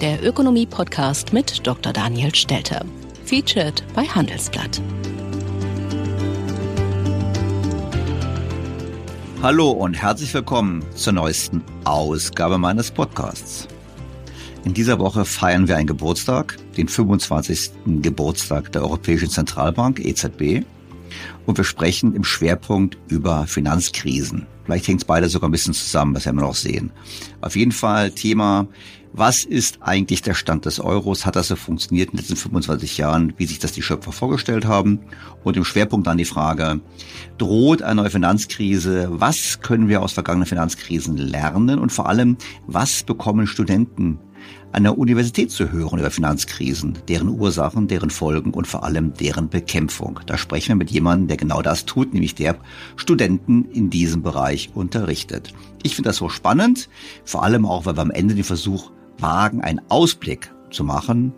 der Ökonomie-Podcast mit Dr. Daniel Stelter. Featured bei Handelsblatt. Hallo und herzlich willkommen zur neuesten Ausgabe meines Podcasts. In dieser Woche feiern wir einen Geburtstag, den 25. Geburtstag der Europäischen Zentralbank EZB. Und wir sprechen im Schwerpunkt über Finanzkrisen. Vielleicht hängt es beide sogar ein bisschen zusammen, das werden wir noch sehen. Auf jeden Fall Thema, was ist eigentlich der Stand des Euros? Hat das so funktioniert in den letzten 25 Jahren, wie sich das die Schöpfer vorgestellt haben? Und im Schwerpunkt dann die Frage, droht eine neue Finanzkrise? Was können wir aus vergangenen Finanzkrisen lernen? Und vor allem, was bekommen Studenten an der Universität zu hören über Finanzkrisen, deren Ursachen, deren Folgen und vor allem deren Bekämpfung. Da sprechen wir mit jemandem, der genau das tut, nämlich der Studenten in diesem Bereich unterrichtet. Ich finde das so spannend, vor allem auch, weil wir am Ende den Versuch wagen, einen Ausblick zu machen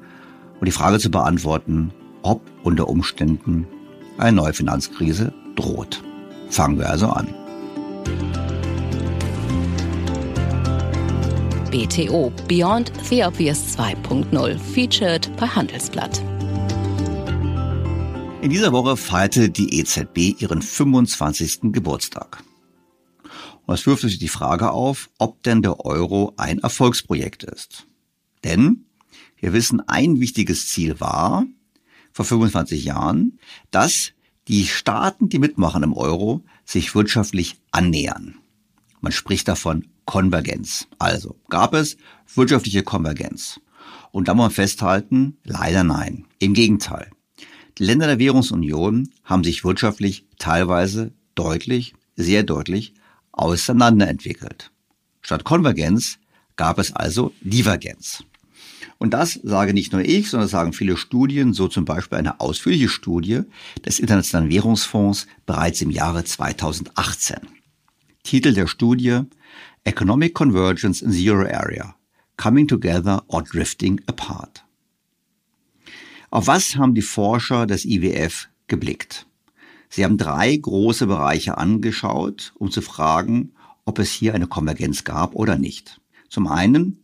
und die Frage zu beantworten, ob unter Umständen eine neue Finanzkrise droht. Fangen wir also an. BTO Beyond the Obvious 2.0 featured bei Handelsblatt. In dieser Woche feierte die EZB ihren 25. Geburtstag. Und es wirft sich die Frage auf, ob denn der Euro ein Erfolgsprojekt ist. Denn wir wissen, ein wichtiges Ziel war, vor 25 Jahren, dass die Staaten, die mitmachen im Euro, sich wirtschaftlich annähern. Man spricht davon Konvergenz. Also gab es wirtschaftliche Konvergenz. Und da muss man festhalten, leider nein. Im Gegenteil. Die Länder der Währungsunion haben sich wirtschaftlich teilweise deutlich, sehr deutlich auseinanderentwickelt. Statt Konvergenz gab es also Divergenz. Und das sage nicht nur ich, sondern sagen viele Studien, so zum Beispiel eine ausführliche Studie des Internationalen Währungsfonds bereits im Jahre 2018. Titel der Studie Economic Convergence in the Euro Area, Coming Together or Drifting Apart. Auf was haben die Forscher des IWF geblickt? Sie haben drei große Bereiche angeschaut, um zu fragen, ob es hier eine Konvergenz gab oder nicht. Zum einen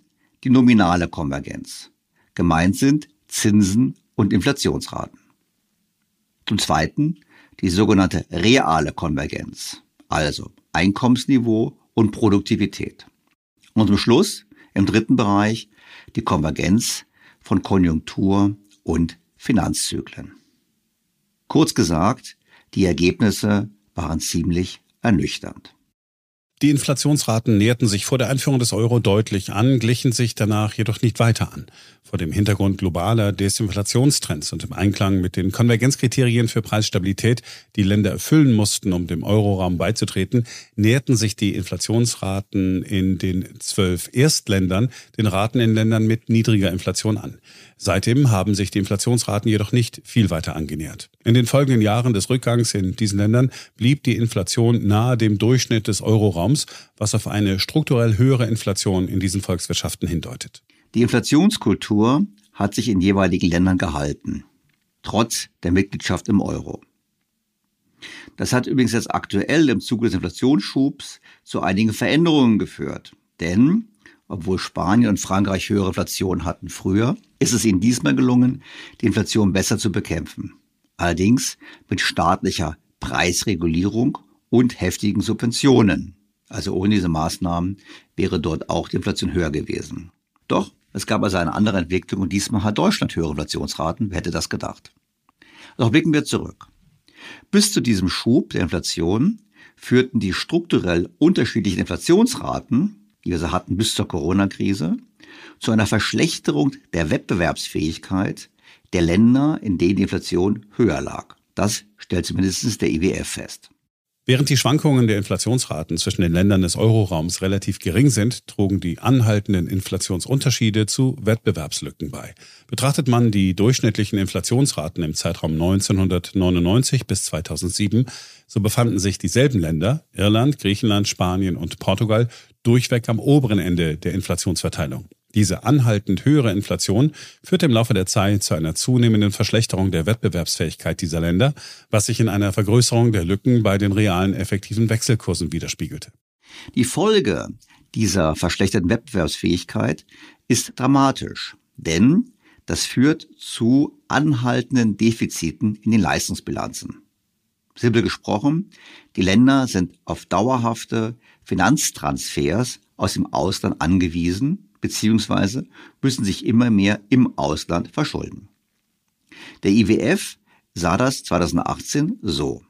die nominale Konvergenz. Gemeint sind Zinsen und Inflationsraten. Zum Zweiten die sogenannte reale Konvergenz, also Einkommensniveau und Produktivität. Und zum Schluss, im dritten Bereich, die Konvergenz von Konjunktur und Finanzzyklen. Kurz gesagt, die Ergebnisse waren ziemlich ernüchternd. Die Inflationsraten näherten sich vor der Einführung des Euro deutlich an, glichen sich danach jedoch nicht weiter an. Vor dem Hintergrund globaler Desinflationstrends und im Einklang mit den Konvergenzkriterien für Preisstabilität, die Länder erfüllen mussten, um dem Euroraum beizutreten, näherten sich die Inflationsraten in den zwölf Erstländern den Raten in Ländern mit niedriger Inflation an. Seitdem haben sich die Inflationsraten jedoch nicht viel weiter angenähert. In den folgenden Jahren des Rückgangs in diesen Ländern blieb die Inflation nahe dem Durchschnitt des Euroraums, was auf eine strukturell höhere Inflation in diesen Volkswirtschaften hindeutet. Die Inflationskultur hat sich in jeweiligen Ländern gehalten, trotz der Mitgliedschaft im Euro. Das hat übrigens jetzt aktuell im Zuge des Inflationsschubs zu einigen Veränderungen geführt. Denn obwohl Spanien und Frankreich höhere Inflation hatten früher, ist es ihnen diesmal gelungen, die Inflation besser zu bekämpfen. Allerdings mit staatlicher Preisregulierung und heftigen Subventionen. Also ohne diese Maßnahmen wäre dort auch die Inflation höher gewesen. Doch es gab also eine andere Entwicklung und diesmal hat Deutschland höhere Inflationsraten. Wer hätte das gedacht? Doch blicken wir zurück. Bis zu diesem Schub der Inflation führten die strukturell unterschiedlichen Inflationsraten die wir so hatten bis zur Corona-Krise, zu einer Verschlechterung der Wettbewerbsfähigkeit der Länder, in denen die Inflation höher lag. Das stellt zumindest der IWF fest. Während die Schwankungen der Inflationsraten zwischen den Ländern des Euroraums relativ gering sind, trugen die anhaltenden Inflationsunterschiede zu Wettbewerbslücken bei. Betrachtet man die durchschnittlichen Inflationsraten im Zeitraum 1999 bis 2007, so befanden sich dieselben Länder, Irland, Griechenland, Spanien und Portugal, durchweg am oberen Ende der Inflationsverteilung. Diese anhaltend höhere Inflation führte im Laufe der Zeit zu einer zunehmenden Verschlechterung der Wettbewerbsfähigkeit dieser Länder, was sich in einer Vergrößerung der Lücken bei den realen effektiven Wechselkursen widerspiegelte. Die Folge dieser verschlechterten Wettbewerbsfähigkeit ist dramatisch, denn das führt zu anhaltenden Defiziten in den Leistungsbilanzen. Simpel gesprochen, die Länder sind auf dauerhafte Finanztransfers aus dem Ausland angewiesen, beziehungsweise müssen sich immer mehr im Ausland verschulden. Der IWF sah das 2018 so.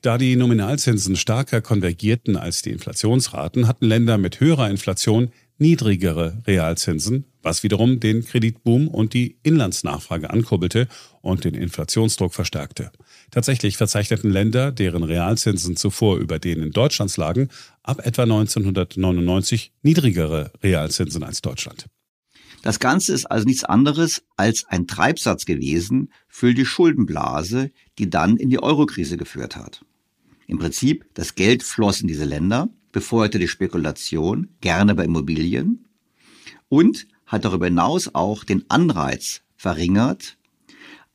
Da die Nominalzinsen stärker konvergierten als die Inflationsraten, hatten Länder mit höherer Inflation niedrigere Realzinsen, was wiederum den Kreditboom und die Inlandsnachfrage ankurbelte und den Inflationsdruck verstärkte. Tatsächlich verzeichneten Länder, deren Realzinsen zuvor über denen Deutschlands lagen, ab etwa 1999 niedrigere Realzinsen als Deutschland. Das Ganze ist also nichts anderes als ein Treibsatz gewesen für die Schuldenblase, die dann in die Eurokrise geführt hat. Im Prinzip, das Geld floss in diese Länder, befeuerte die Spekulation, gerne bei Immobilien, und hat darüber hinaus auch den Anreiz verringert,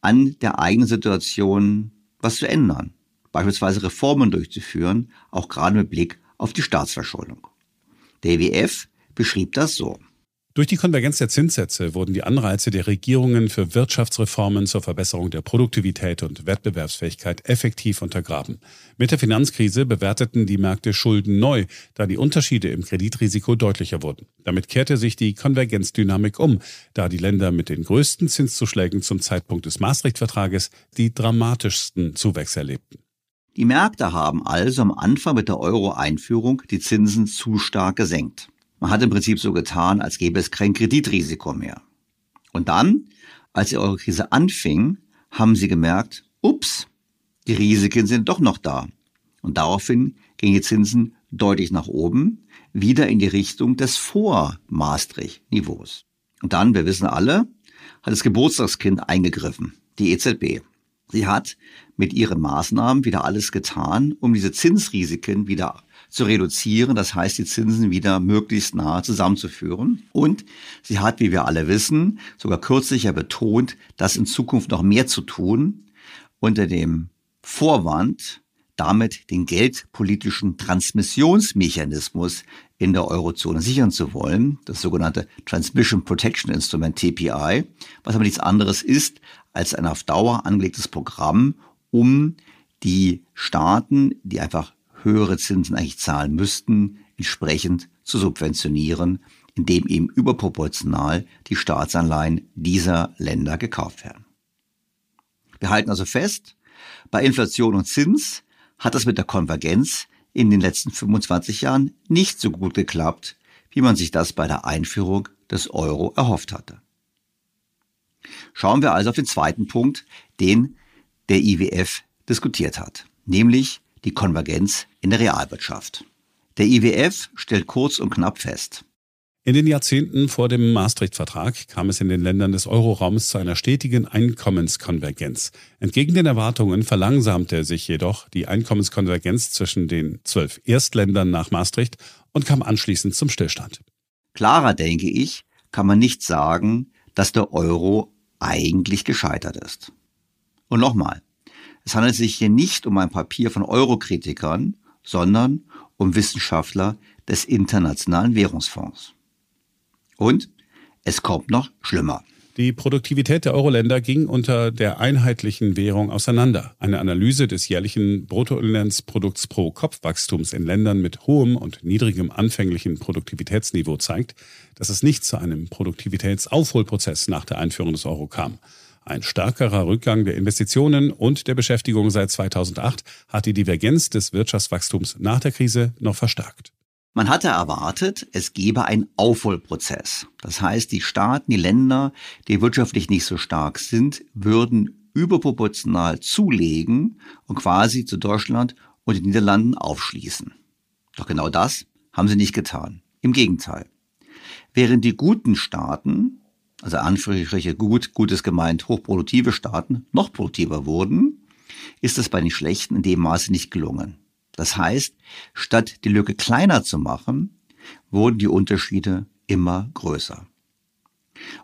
an der eigenen Situation was zu ändern, beispielsweise Reformen durchzuführen, auch gerade mit Blick auf die Staatsverschuldung. Der EWF beschrieb das so. Durch die Konvergenz der Zinssätze wurden die Anreize der Regierungen für Wirtschaftsreformen zur Verbesserung der Produktivität und Wettbewerbsfähigkeit effektiv untergraben. Mit der Finanzkrise bewerteten die Märkte Schulden neu, da die Unterschiede im Kreditrisiko deutlicher wurden. Damit kehrte sich die Konvergenzdynamik um, da die Länder mit den größten Zinszuschlägen zum Zeitpunkt des Maastricht-Vertrages die dramatischsten Zuwächse erlebten. Die Märkte haben also am Anfang mit der Euro-Einführung die Zinsen zu stark gesenkt. Man hat im Prinzip so getan, als gäbe es kein Kreditrisiko mehr. Und dann, als die Eurokrise anfing, haben sie gemerkt, ups, die Risiken sind doch noch da. Und daraufhin gingen die Zinsen deutlich nach oben, wieder in die Richtung des Vor-Maastricht-Niveaus. Und dann, wir wissen alle, hat das Geburtstagskind eingegriffen, die EZB. Sie hat mit ihren Maßnahmen wieder alles getan, um diese Zinsrisiken wieder zu reduzieren, das heißt die Zinsen wieder möglichst nahe zusammenzuführen. Und sie hat, wie wir alle wissen, sogar kürzlich ja betont, dass in Zukunft noch mehr zu tun, unter dem Vorwand, damit den geldpolitischen Transmissionsmechanismus in der Eurozone sichern zu wollen, das sogenannte Transmission Protection Instrument TPI, was aber nichts anderes ist als ein auf Dauer angelegtes Programm, um die Staaten, die einfach höhere Zinsen eigentlich zahlen müssten, entsprechend zu subventionieren, indem eben überproportional die Staatsanleihen dieser Länder gekauft werden. Wir halten also fest, bei Inflation und Zins hat es mit der Konvergenz in den letzten 25 Jahren nicht so gut geklappt, wie man sich das bei der Einführung des Euro erhofft hatte. Schauen wir also auf den zweiten Punkt, den der IWF diskutiert hat, nämlich die Konvergenz in der Realwirtschaft. Der IWF stellt kurz und knapp fest, in den Jahrzehnten vor dem Maastricht-Vertrag kam es in den Ländern des Euroraums zu einer stetigen Einkommenskonvergenz. Entgegen den Erwartungen verlangsamte sich jedoch die Einkommenskonvergenz zwischen den zwölf Erstländern nach Maastricht und kam anschließend zum Stillstand. Klarer, denke ich, kann man nicht sagen, dass der Euro eigentlich gescheitert ist. Und nochmal, es handelt sich hier nicht um ein Papier von Eurokritikern, sondern um Wissenschaftler des Internationalen Währungsfonds. Und es kommt noch schlimmer. Die Produktivität der Euro-Länder ging unter der einheitlichen Währung auseinander. Eine Analyse des jährlichen Bruttoinlandsprodukts pro Kopfwachstums in Ländern mit hohem und niedrigem anfänglichen Produktivitätsniveau zeigt, dass es nicht zu einem Produktivitätsaufholprozess nach der Einführung des Euro kam. Ein stärkerer Rückgang der Investitionen und der Beschäftigung seit 2008 hat die Divergenz des Wirtschaftswachstums nach der Krise noch verstärkt. Man hatte erwartet, es gebe einen Aufholprozess. Das heißt, die Staaten, die Länder, die wirtschaftlich nicht so stark sind, würden überproportional zulegen und quasi zu Deutschland und den Niederlanden aufschließen. Doch genau das haben sie nicht getan. Im Gegenteil. Während die guten Staaten, also Anführungsstriche gut, gutes gemeint, hochproduktive Staaten, noch produktiver wurden, ist es bei den schlechten in dem Maße nicht gelungen. Das heißt, statt die Lücke kleiner zu machen, wurden die Unterschiede immer größer.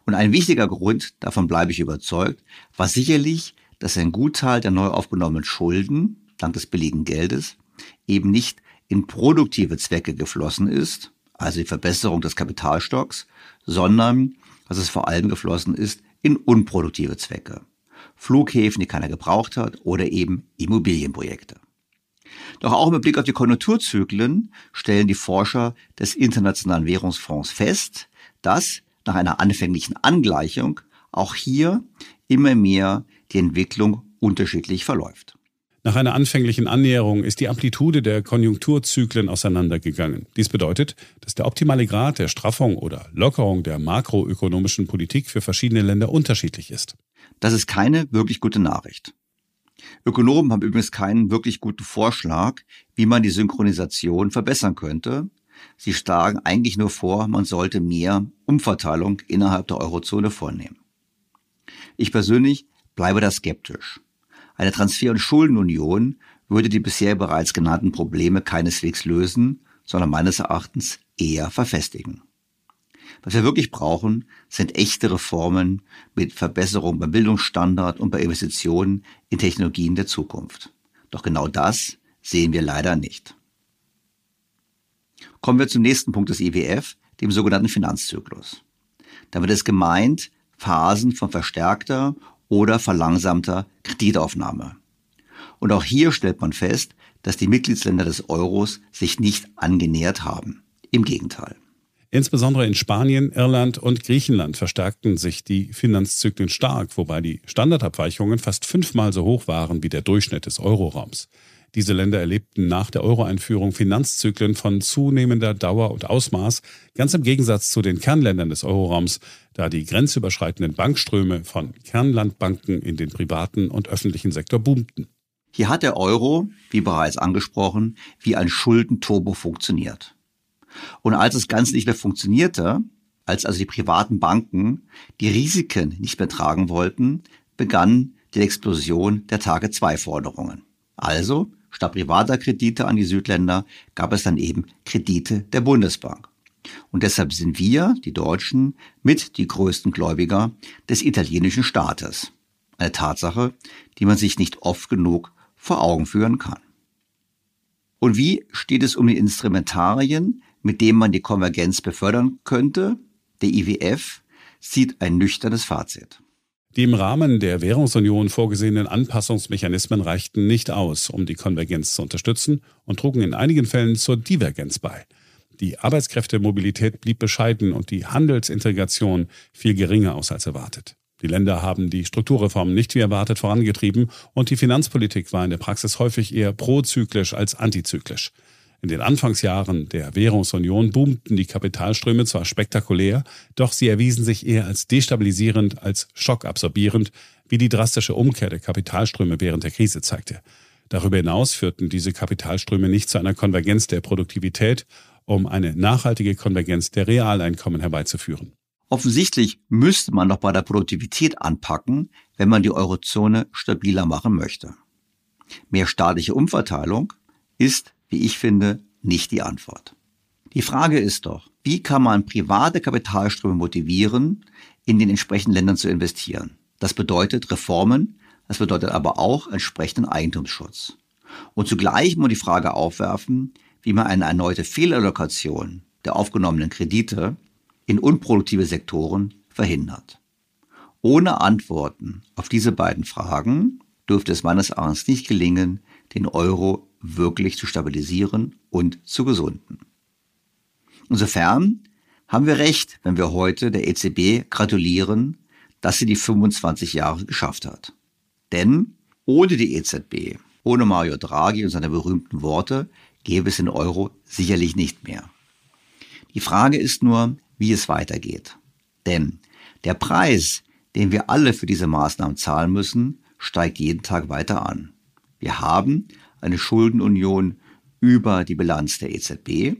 Und ein wichtiger Grund, davon bleibe ich überzeugt, war sicherlich, dass ein Gutteil der neu aufgenommenen Schulden, dank des billigen Geldes, eben nicht in produktive Zwecke geflossen ist, also die Verbesserung des Kapitalstocks, sondern dass es vor allem geflossen ist in unproduktive Zwecke. Flughäfen, die keiner gebraucht hat, oder eben Immobilienprojekte. Doch auch mit Blick auf die Konjunkturzyklen stellen die Forscher des Internationalen Währungsfonds fest, dass nach einer anfänglichen Angleichung auch hier immer mehr die Entwicklung unterschiedlich verläuft. Nach einer anfänglichen Annäherung ist die Amplitude der Konjunkturzyklen auseinandergegangen. Dies bedeutet, dass der optimale Grad der Straffung oder Lockerung der makroökonomischen Politik für verschiedene Länder unterschiedlich ist. Das ist keine wirklich gute Nachricht. Ökonomen haben übrigens keinen wirklich guten Vorschlag, wie man die Synchronisation verbessern könnte. Sie schlagen eigentlich nur vor, man sollte mehr Umverteilung innerhalb der Eurozone vornehmen. Ich persönlich bleibe da skeptisch. Eine Transfer- und Schuldenunion würde die bisher bereits genannten Probleme keineswegs lösen, sondern meines Erachtens eher verfestigen. Was wir wirklich brauchen, sind echte Reformen mit Verbesserung beim Bildungsstandard und bei Investitionen in Technologien der Zukunft. Doch genau das sehen wir leider nicht. Kommen wir zum nächsten Punkt des IWF, dem sogenannten Finanzzyklus. Damit ist gemeint Phasen von verstärkter oder verlangsamter Kreditaufnahme. Und auch hier stellt man fest, dass die Mitgliedsländer des Euros sich nicht angenähert haben. Im Gegenteil. Insbesondere in Spanien, Irland und Griechenland verstärkten sich die Finanzzyklen stark, wobei die Standardabweichungen fast fünfmal so hoch waren wie der Durchschnitt des Euroraums. Diese Länder erlebten nach der Euro-Einführung Finanzzyklen von zunehmender Dauer und Ausmaß, ganz im Gegensatz zu den Kernländern des Euroraums, da die grenzüberschreitenden Bankströme von Kernlandbanken in den privaten und öffentlichen Sektor boomten. Hier hat der Euro, wie bereits angesprochen, wie ein Schuldenturbo funktioniert. Und als es ganz nicht mehr funktionierte, als also die privaten Banken die Risiken nicht mehr tragen wollten, begann die Explosion der Tage-2-Forderungen. Also, statt privater Kredite an die Südländer, gab es dann eben Kredite der Bundesbank. Und deshalb sind wir, die Deutschen, mit die größten Gläubiger des italienischen Staates. Eine Tatsache, die man sich nicht oft genug vor Augen führen kann. Und wie steht es um die Instrumentarien, mit denen man die Konvergenz befördern könnte? Der IWF sieht ein nüchternes Fazit. Die im Rahmen der Währungsunion vorgesehenen Anpassungsmechanismen reichten nicht aus, um die Konvergenz zu unterstützen und trugen in einigen Fällen zur Divergenz bei. Die Arbeitskräftemobilität blieb bescheiden und die Handelsintegration fiel geringer aus als erwartet. Die Länder haben die Strukturreformen nicht wie erwartet vorangetrieben und die Finanzpolitik war in der Praxis häufig eher prozyklisch als antizyklisch. In den Anfangsjahren der Währungsunion boomten die Kapitalströme zwar spektakulär, doch sie erwiesen sich eher als destabilisierend als schockabsorbierend, wie die drastische Umkehr der Kapitalströme während der Krise zeigte. Darüber hinaus führten diese Kapitalströme nicht zu einer Konvergenz der Produktivität, um eine nachhaltige Konvergenz der Realeinkommen herbeizuführen. Offensichtlich müsste man noch bei der Produktivität anpacken, wenn man die Eurozone stabiler machen möchte. Mehr staatliche Umverteilung ist wie ich finde, nicht die Antwort. Die Frage ist doch, wie kann man private Kapitalströme motivieren, in den entsprechenden Ländern zu investieren? Das bedeutet Reformen, das bedeutet aber auch entsprechenden Eigentumsschutz. Und zugleich muss man die Frage aufwerfen, wie man eine erneute Fehlallokation der aufgenommenen Kredite in unproduktive Sektoren verhindert. Ohne Antworten auf diese beiden Fragen dürfte es meines Erachtens nicht gelingen, den Euro wirklich zu stabilisieren und zu gesunden. Insofern haben wir recht, wenn wir heute der EZB gratulieren, dass sie die 25 Jahre geschafft hat. Denn ohne die EZB, ohne Mario Draghi und seine berühmten Worte, gäbe es den Euro sicherlich nicht mehr. Die Frage ist nur, wie es weitergeht. Denn der Preis, den wir alle für diese Maßnahmen zahlen müssen, steigt jeden Tag weiter an. Wir haben eine Schuldenunion über die Bilanz der EZB.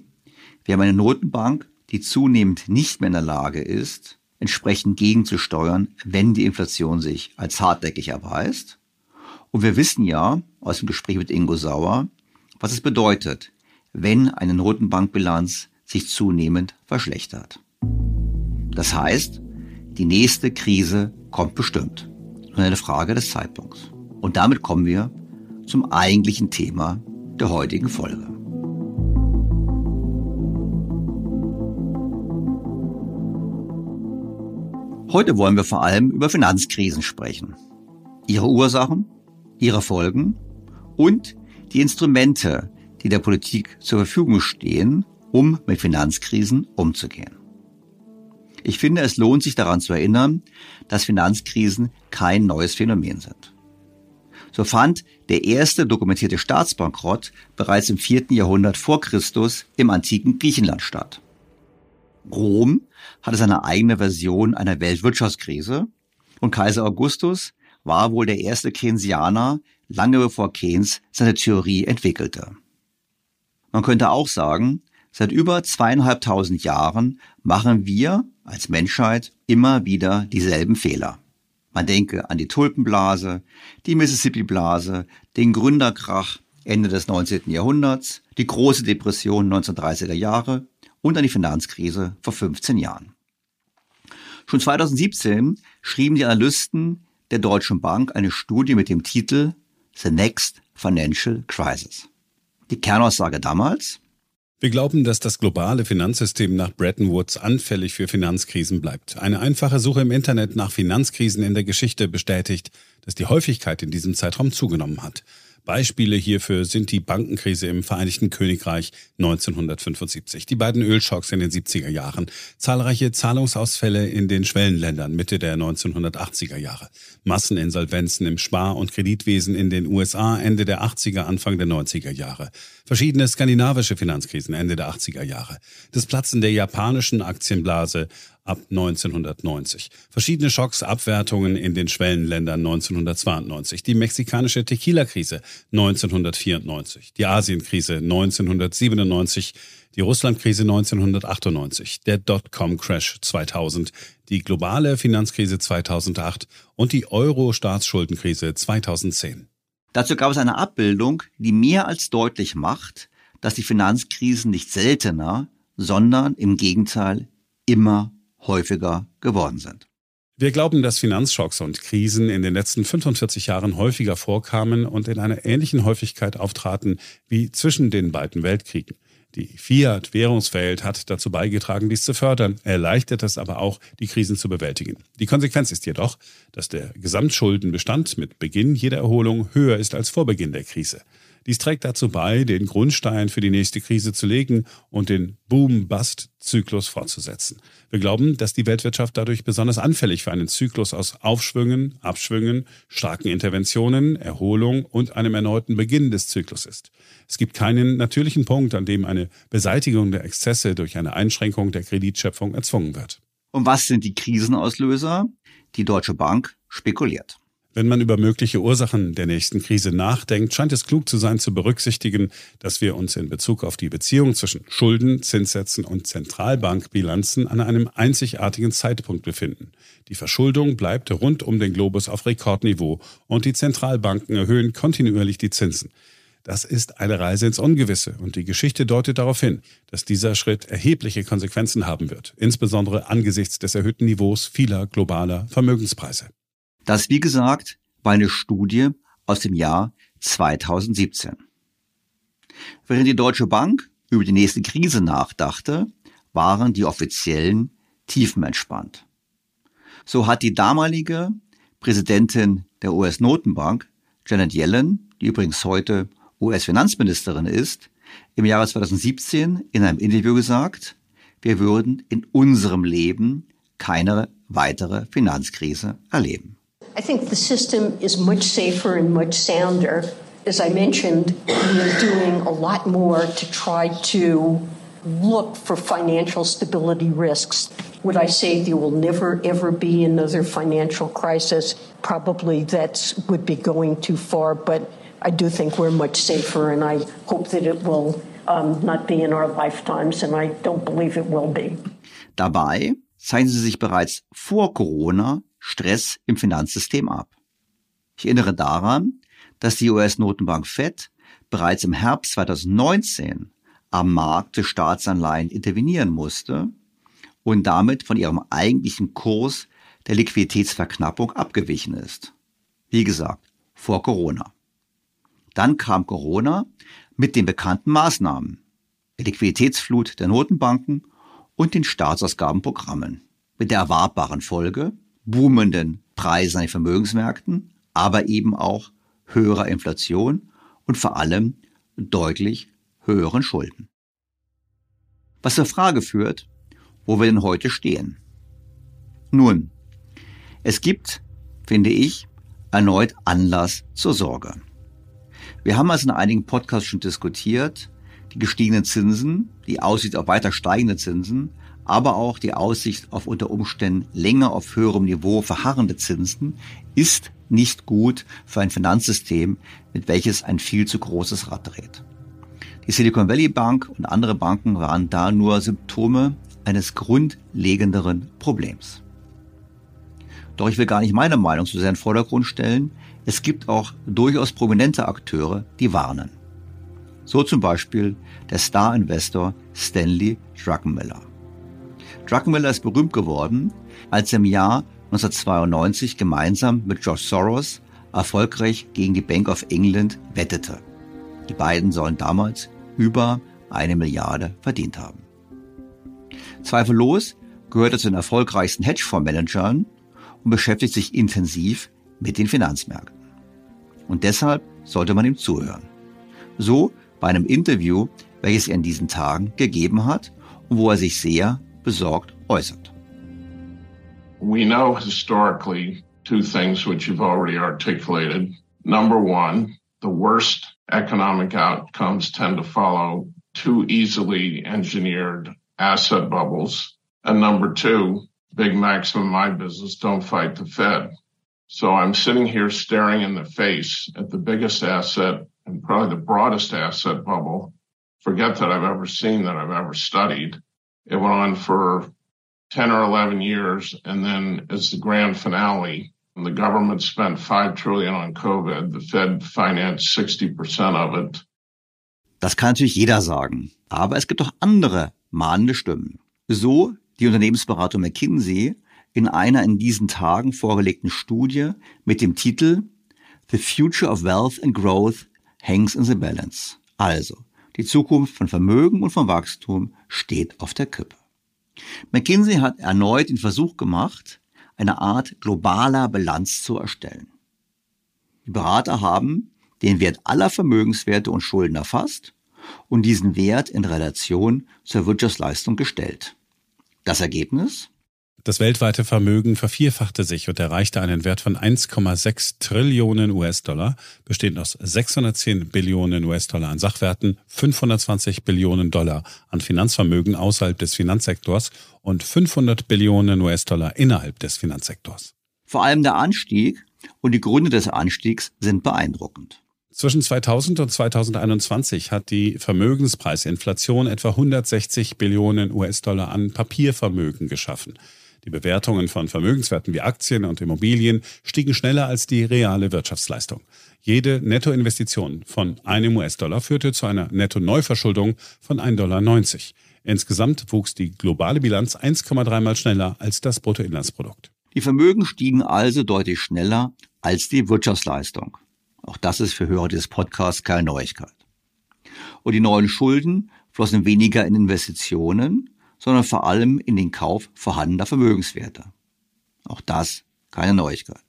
Wir haben eine Notenbank, die zunehmend nicht mehr in der Lage ist, entsprechend gegenzusteuern, wenn die Inflation sich als hartnäckig erweist. Und wir wissen ja aus dem Gespräch mit Ingo Sauer, was es bedeutet, wenn eine Notenbankbilanz sich zunehmend verschlechtert. Das heißt, die nächste Krise kommt bestimmt. Nur eine Frage des Zeitpunkts. Und damit kommen wir zum eigentlichen Thema der heutigen Folge. Heute wollen wir vor allem über Finanzkrisen sprechen. Ihre Ursachen, ihre Folgen und die Instrumente, die der Politik zur Verfügung stehen, um mit Finanzkrisen umzugehen. Ich finde, es lohnt sich daran zu erinnern, dass Finanzkrisen kein neues Phänomen sind. So fand der erste dokumentierte Staatsbankrott bereits im vierten Jahrhundert vor Christus im antiken Griechenland statt. Rom hatte seine eigene Version einer Weltwirtschaftskrise und Kaiser Augustus war wohl der erste Keynesianer, lange bevor Keynes seine Theorie entwickelte. Man könnte auch sagen, seit über zweieinhalbtausend Jahren machen wir als Menschheit immer wieder dieselben Fehler. Man denke an die Tulpenblase, die Mississippi-Blase, den Gründerkrach Ende des 19. Jahrhunderts, die große Depression 1930er Jahre und an die Finanzkrise vor 15 Jahren. Schon 2017 schrieben die Analysten der Deutschen Bank eine Studie mit dem Titel The Next Financial Crisis. Die Kernaussage damals, wir glauben, dass das globale Finanzsystem nach Bretton Woods anfällig für Finanzkrisen bleibt. Eine einfache Suche im Internet nach Finanzkrisen in der Geschichte bestätigt, dass die Häufigkeit in diesem Zeitraum zugenommen hat. Beispiele hierfür sind die Bankenkrise im Vereinigten Königreich 1975, die beiden Ölschocks in den 70er Jahren, zahlreiche Zahlungsausfälle in den Schwellenländern Mitte der 1980er Jahre, Masseninsolvenzen im Spar- und Kreditwesen in den USA Ende der 80er, Anfang der 90er Jahre, verschiedene skandinavische Finanzkrisen Ende der 80er Jahre, das Platzen der japanischen Aktienblase ab 1990. Verschiedene Schocks, Abwertungen in den Schwellenländern 1992. Die mexikanische Tequila-Krise 1994. Die Asienkrise 1997. Die Russlandkrise 1998. Der Dotcom-Crash 2000. Die globale Finanzkrise 2008 und die Euro-Staatsschuldenkrise 2010. Dazu gab es eine Abbildung, die mehr als deutlich macht, dass die Finanzkrisen nicht seltener, sondern im Gegenteil immer häufiger geworden sind. Wir glauben, dass Finanzschocks und Krisen in den letzten 45 Jahren häufiger vorkamen und in einer ähnlichen Häufigkeit auftraten wie zwischen den beiden Weltkriegen. Die Fiat-Währungswelt hat dazu beigetragen, dies zu fördern, erleichtert es aber auch, die Krisen zu bewältigen. Die Konsequenz ist jedoch, dass der Gesamtschuldenbestand mit Beginn jeder Erholung höher ist als vor Beginn der Krise. Dies trägt dazu bei, den Grundstein für die nächste Krise zu legen und den Boom-Bust-Zyklus fortzusetzen. Wir glauben, dass die Weltwirtschaft dadurch besonders anfällig für einen Zyklus aus Aufschwüngen, Abschwüngen, starken Interventionen, Erholung und einem erneuten Beginn des Zyklus ist. Es gibt keinen natürlichen Punkt, an dem eine Beseitigung der Exzesse durch eine Einschränkung der Kreditschöpfung erzwungen wird. Und was sind die Krisenauslöser? Die Deutsche Bank spekuliert. Wenn man über mögliche Ursachen der nächsten Krise nachdenkt, scheint es klug zu sein, zu berücksichtigen, dass wir uns in Bezug auf die Beziehung zwischen Schulden, Zinssätzen und Zentralbankbilanzen an einem einzigartigen Zeitpunkt befinden. Die Verschuldung bleibt rund um den Globus auf Rekordniveau und die Zentralbanken erhöhen kontinuierlich die Zinsen. Das ist eine Reise ins Ungewisse und die Geschichte deutet darauf hin, dass dieser Schritt erhebliche Konsequenzen haben wird, insbesondere angesichts des erhöhten Niveaus vieler globaler Vermögenspreise. Das, wie gesagt, war eine Studie aus dem Jahr 2017. Während die Deutsche Bank über die nächste Krise nachdachte, waren die Offiziellen tiefenentspannt. So hat die damalige Präsidentin der US-Notenbank, Janet Yellen, die übrigens heute US-Finanzministerin ist, im Jahre 2017 in einem Interview gesagt, wir würden in unserem Leben keine weitere Finanzkrise erleben. I think the system is much safer and much sounder. As I mentioned, we're doing a lot more to try to look for financial stability risks. Would I say there will never ever be another financial crisis? Probably that would be going too far, but I do think we're much safer, and I hope that it will um, not be in our lifetimes, and I don't believe it will be. Dabei zeigen sie sich bereits vor Corona Stress im Finanzsystem ab. Ich erinnere daran, dass die US-Notenbank Fed bereits im Herbst 2019 am Markt des Staatsanleihen intervenieren musste und damit von ihrem eigentlichen Kurs der Liquiditätsverknappung abgewichen ist. Wie gesagt, vor Corona. Dann kam Corona mit den bekannten Maßnahmen, der Liquiditätsflut der Notenbanken und den Staatsausgabenprogrammen, mit der erwartbaren Folge, boomenden Preisen an den Vermögensmärkten, aber eben auch höherer Inflation und vor allem deutlich höheren Schulden. Was zur Frage führt, wo wir denn heute stehen. Nun, es gibt, finde ich, erneut Anlass zur Sorge. Wir haben also in einigen Podcasts schon diskutiert, die gestiegenen Zinsen, die Aussicht auf weiter steigende Zinsen, aber auch die Aussicht auf unter Umständen länger auf höherem Niveau verharrende Zinsen ist nicht gut für ein Finanzsystem, mit welches ein viel zu großes Rad dreht. Die Silicon Valley Bank und andere Banken waren da nur Symptome eines grundlegenderen Problems. Doch ich will gar nicht meine Meinung zu sehr in den Vordergrund stellen. Es gibt auch durchaus prominente Akteure, die warnen. So zum Beispiel der Star-Investor Stanley Druckenmiller. Druckenmiller ist berühmt geworden, als er im Jahr 1992 gemeinsam mit George Soros erfolgreich gegen die Bank of England wettete. Die beiden sollen damals über eine Milliarde verdient haben. Zweifellos gehört er zu den erfolgreichsten Hedgefondsmanagern und beschäftigt sich intensiv mit den Finanzmärkten. Und deshalb sollte man ihm zuhören. So bei einem Interview, welches er in diesen Tagen gegeben hat und wo er sich sehr besorgt äußert. We know historically two things which you've already articulated. Number one, the worst economic outcomes tend to follow too easily engineered asset bubbles. And number two, big maxim in my business, don't fight the Fed. So I'm sitting here staring in the face at the biggest asset and probably the broadest asset bubble. Forget that I've ever seen, that I've ever studied. It went on for 10 or 11 years. And then as the grand finale, the government spent 5 trillion on COVID. The Fed financed 60% of it. Das kann natürlich jeder sagen. Aber es gibt auch andere mahnende Stimmen. So die Unternehmensberatung McKinsey in einer in diesen Tagen vorgelegten Studie mit dem Titel The Future of Wealth and Growth Hangs in the Balance. Also, die Zukunft von Vermögen und von Wachstum steht auf der Kippe. McKinsey hat erneut den Versuch gemacht, eine Art globaler Bilanz zu erstellen. Die Berater haben den Wert aller Vermögenswerte und Schulden erfasst und diesen Wert in Relation zur Wirtschaftsleistung gestellt. Das Ergebnis? Das weltweite Vermögen vervierfachte sich und erreichte einen Wert von 1,6 Trillionen US-Dollar, bestehend aus 610 Billionen US-Dollar an Sachwerten, 520 Billionen Dollar an Finanzvermögen außerhalb des Finanzsektors und 500 Billionen US-Dollar innerhalb des Finanzsektors. Vor allem der Anstieg und die Gründe des Anstiegs sind beeindruckend. Zwischen 2000 und 2021 hat die Vermögenspreisinflation etwa 160 Billionen US-Dollar an Papiervermögen geschaffen. Die Bewertungen von Vermögenswerten wie Aktien und Immobilien stiegen schneller als die reale Wirtschaftsleistung. Jede Nettoinvestition von einem US-Dollar führte zu einer Netto-Neuverschuldung von 1,90 Dollar. Insgesamt wuchs die globale Bilanz 1,3 mal schneller als das Bruttoinlandsprodukt. Die Vermögen stiegen also deutlich schneller als die Wirtschaftsleistung. Auch das ist für Hörer des Podcasts keine Neuigkeit. Und die neuen Schulden flossen weniger in Investitionen, sondern vor allem in den Kauf vorhandener Vermögenswerte. Auch das keine Neuigkeit.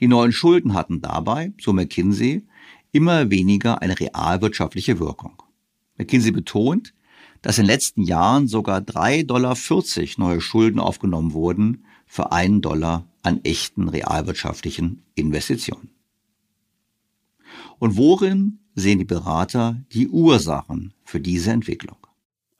Die neuen Schulden hatten dabei, so McKinsey, immer weniger eine realwirtschaftliche Wirkung. McKinsey betont, dass in den letzten Jahren sogar 3,40 Dollar neue Schulden aufgenommen wurden für einen Dollar an echten realwirtschaftlichen Investitionen. Und worin sehen die Berater die Ursachen für diese Entwicklung?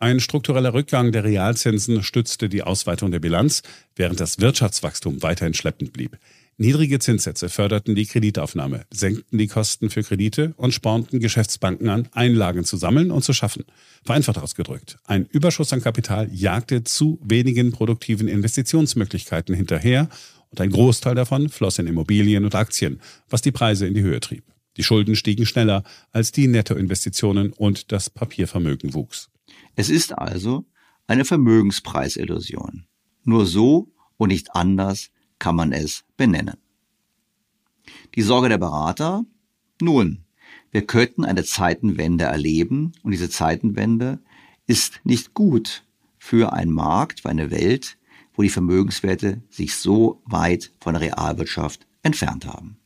Ein struktureller Rückgang der Realzinsen stützte die Ausweitung der Bilanz, während das Wirtschaftswachstum weiterhin schleppend blieb. Niedrige Zinssätze förderten die Kreditaufnahme, senkten die Kosten für Kredite und spornten Geschäftsbanken an, Einlagen zu sammeln und zu schaffen. Vereinfacht ausgedrückt, ein Überschuss an Kapital jagte zu wenigen produktiven Investitionsmöglichkeiten hinterher und ein Großteil davon floss in Immobilien und Aktien, was die Preise in die Höhe trieb. Die Schulden stiegen schneller als die Nettoinvestitionen und das Papiervermögen wuchs. Es ist also eine Vermögenspreisillusion. Nur so und nicht anders kann man es benennen. Die Sorge der Berater? Nun, wir könnten eine Zeitenwende erleben und diese Zeitenwende ist nicht gut für einen Markt, für eine Welt, wo die Vermögenswerte sich so weit von der Realwirtschaft entfernt haben.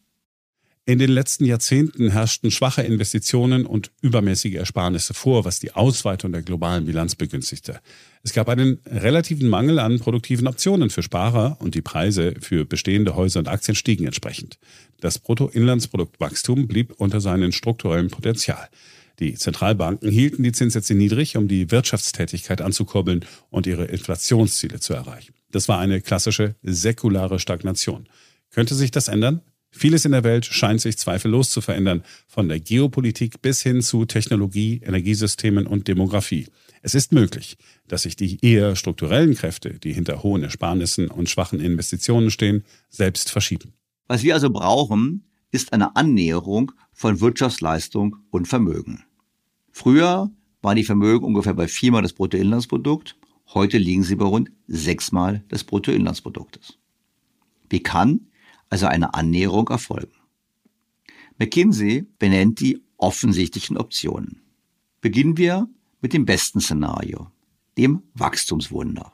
In den letzten Jahrzehnten herrschten schwache Investitionen und übermäßige Ersparnisse vor, was die Ausweitung der globalen Bilanz begünstigte. Es gab einen relativen Mangel an produktiven Optionen für Sparer und die Preise für bestehende Häuser und Aktien stiegen entsprechend. Das Bruttoinlandsproduktwachstum blieb unter seinem strukturellen Potenzial. Die Zentralbanken hielten die Zinssätze niedrig, um die Wirtschaftstätigkeit anzukurbeln und ihre Inflationsziele zu erreichen. Das war eine klassische säkulare Stagnation. Könnte sich das ändern? Vieles in der Welt scheint sich zweifellos zu verändern, von der Geopolitik bis hin zu Technologie, Energiesystemen und Demografie. Es ist möglich, dass sich die eher strukturellen Kräfte, die hinter hohen Ersparnissen und schwachen Investitionen stehen, selbst verschieben. Was wir also brauchen, ist eine Annäherung von Wirtschaftsleistung und Vermögen. Früher waren die Vermögen ungefähr bei viermal des Bruttoinlandsprodukt, heute liegen sie bei rund sechsmal des Bruttoinlandsproduktes. Wie kann also eine Annäherung erfolgen. McKinsey benennt die offensichtlichen Optionen. Beginnen wir mit dem besten Szenario, dem Wachstumswunder.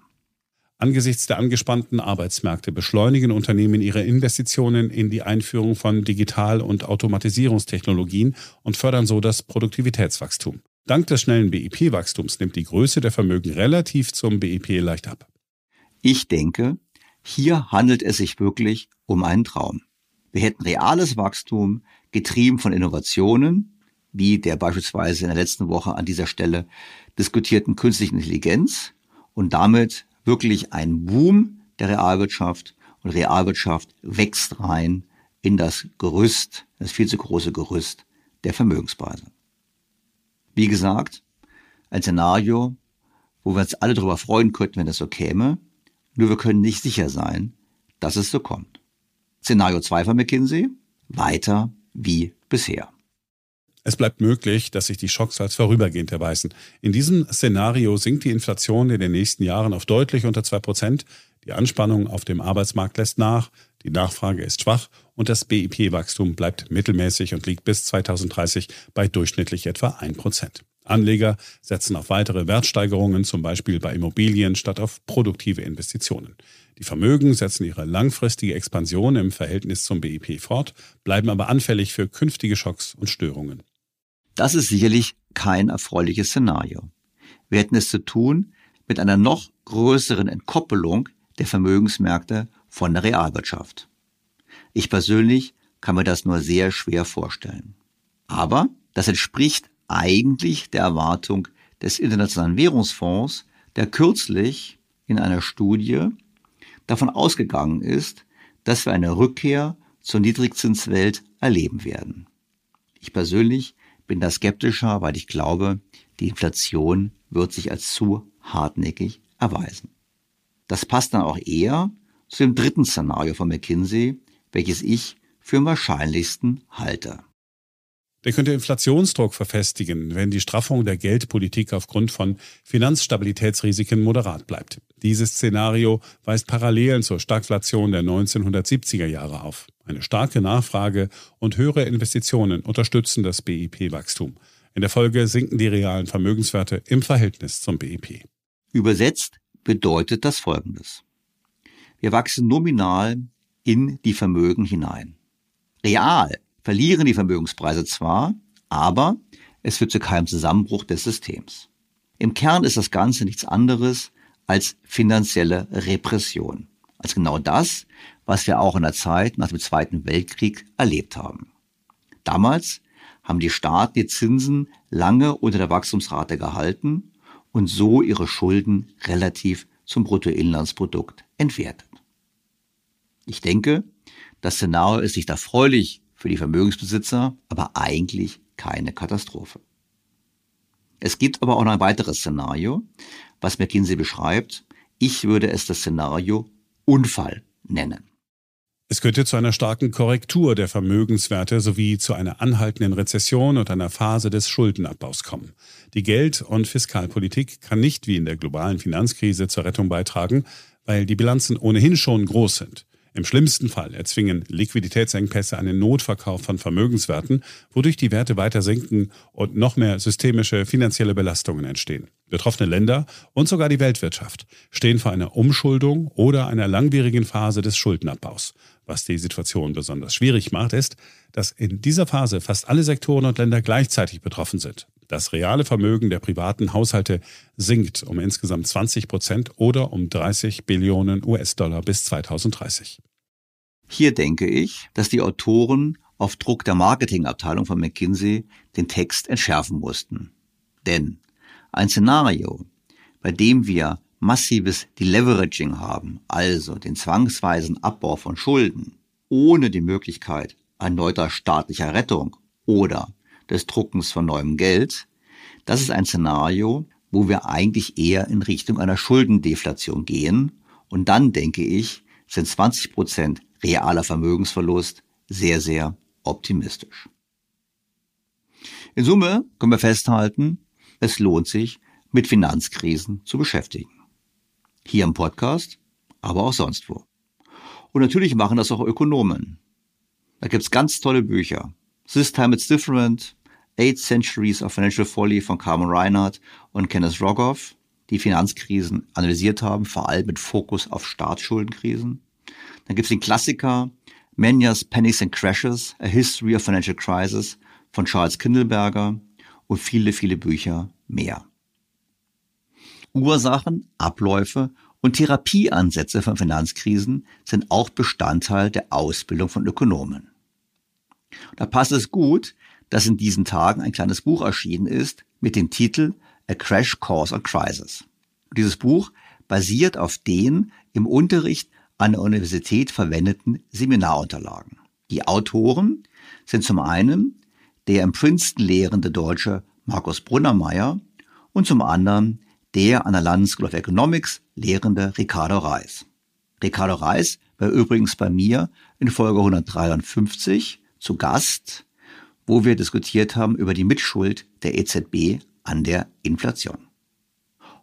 Angesichts der angespannten Arbeitsmärkte beschleunigen Unternehmen ihre Investitionen in die Einführung von Digital- und Automatisierungstechnologien und fördern so das Produktivitätswachstum. Dank des schnellen BIP-Wachstums nimmt die Größe der Vermögen relativ zum BIP leicht ab. Ich denke, hier handelt es sich wirklich um einen Traum. Wir hätten reales Wachstum, getrieben von Innovationen, wie der beispielsweise in der letzten Woche an dieser Stelle diskutierten künstlichen Intelligenz, und damit wirklich ein Boom der Realwirtschaft und Realwirtschaft wächst rein in das Gerüst, das viel zu große Gerüst der Vermögenspreise. Wie gesagt, ein Szenario, wo wir uns alle darüber freuen könnten, wenn das so käme, nur wir können nicht sicher sein, dass es so kommt. Szenario 2 von McKinsey, weiter wie bisher. Es bleibt möglich, dass sich die Schocks als vorübergehend erweisen. In diesem Szenario sinkt die Inflation in den nächsten Jahren auf deutlich unter 2 Prozent. Die Anspannung auf dem Arbeitsmarkt lässt nach, die Nachfrage ist schwach und das BIP-Wachstum bleibt mittelmäßig und liegt bis 2030 bei durchschnittlich etwa 1 Prozent. Anleger setzen auf weitere Wertsteigerungen, zum Beispiel bei Immobilien, statt auf produktive Investitionen. Die Vermögen setzen ihre langfristige Expansion im Verhältnis zum BIP fort, bleiben aber anfällig für künftige Schocks und Störungen. Das ist sicherlich kein erfreuliches Szenario. Wir hätten es zu tun mit einer noch größeren Entkoppelung der Vermögensmärkte von der Realwirtschaft. Ich persönlich kann mir das nur sehr schwer vorstellen. Aber das entspricht eigentlich der Erwartung des Internationalen Währungsfonds, der kürzlich in einer Studie davon ausgegangen ist, dass wir eine Rückkehr zur Niedrigzinswelt erleben werden. Ich persönlich bin da skeptischer, weil ich glaube, die Inflation wird sich als zu hartnäckig erweisen. Das passt dann auch eher zu dem dritten Szenario von McKinsey, welches ich für am wahrscheinlichsten halte. Der könnte Inflationsdruck verfestigen, wenn die Straffung der Geldpolitik aufgrund von Finanzstabilitätsrisiken moderat bleibt. Dieses Szenario weist Parallelen zur Stagflation der 1970er Jahre auf. Eine starke Nachfrage und höhere Investitionen unterstützen das BIP-Wachstum. In der Folge sinken die realen Vermögenswerte im Verhältnis zum BIP. Übersetzt bedeutet das Folgendes. Wir wachsen nominal in die Vermögen hinein. Real verlieren die Vermögenspreise zwar, aber es führt zu keinem Zusammenbruch des Systems. Im Kern ist das Ganze nichts anderes als finanzielle Repression. Als genau das, was wir auch in der Zeit nach dem Zweiten Weltkrieg erlebt haben. Damals haben die Staaten die Zinsen lange unter der Wachstumsrate gehalten und so ihre Schulden relativ zum Bruttoinlandsprodukt entwertet. Ich denke, das Szenario ist nicht erfreulich für die Vermögensbesitzer, aber eigentlich keine Katastrophe. Es gibt aber auch noch ein weiteres Szenario, was McKinsey beschreibt. Ich würde es das Szenario Unfall nennen. Es könnte zu einer starken Korrektur der Vermögenswerte sowie zu einer anhaltenden Rezession und einer Phase des Schuldenabbaus kommen. Die Geld- und Fiskalpolitik kann nicht wie in der globalen Finanzkrise zur Rettung beitragen, weil die Bilanzen ohnehin schon groß sind. Im schlimmsten Fall erzwingen Liquiditätsengpässe einen Notverkauf von Vermögenswerten, wodurch die Werte weiter sinken und noch mehr systemische finanzielle Belastungen entstehen. Betroffene Länder und sogar die Weltwirtschaft stehen vor einer Umschuldung oder einer langwierigen Phase des Schuldenabbaus. Was die Situation besonders schwierig macht, ist, dass in dieser Phase fast alle Sektoren und Länder gleichzeitig betroffen sind. Das reale Vermögen der privaten Haushalte sinkt um insgesamt 20 Prozent oder um 30 Billionen US-Dollar bis 2030. Hier denke ich, dass die Autoren auf Druck der Marketingabteilung von McKinsey den Text entschärfen mussten. Denn ein Szenario, bei dem wir massives Deleveraging haben, also den zwangsweisen Abbau von Schulden, ohne die Möglichkeit erneuter staatlicher Rettung oder des Druckens von neuem Geld, das ist ein Szenario, wo wir eigentlich eher in Richtung einer Schuldendeflation gehen. Und dann, denke ich, sind 20 Prozent realer Vermögensverlust sehr, sehr optimistisch. In Summe können wir festhalten, es lohnt sich, mit Finanzkrisen zu beschäftigen. Hier im Podcast, aber auch sonst wo. Und natürlich machen das auch Ökonomen. Da gibt's ganz tolle Bücher. This Time It's Different, Eight Centuries of Financial Folly von Carmen Reinhardt und Kenneth Rogoff, die Finanzkrisen analysiert haben, vor allem mit Fokus auf Staatsschuldenkrisen. Dann gibt's den Klassiker Menya's Pennies and Crashes, A History of Financial Crisis von Charles Kindelberger und viele, viele Bücher mehr. Ursachen, Abläufe und Therapieansätze von Finanzkrisen sind auch Bestandteil der Ausbildung von Ökonomen. Da passt es gut, dass in diesen Tagen ein kleines Buch erschienen ist mit dem Titel A Crash Course on Crisis. Dieses Buch basiert auf den im Unterricht an der Universität verwendeten Seminarunterlagen. Die Autoren sind zum einen der im Princeton lehrende Deutsche Markus Brunnermeier und zum anderen der an der London School of Economics lehrende Ricardo Reis. Ricardo Reis war übrigens bei mir in Folge 153 zu Gast, wo wir diskutiert haben über die Mitschuld der EZB an der Inflation.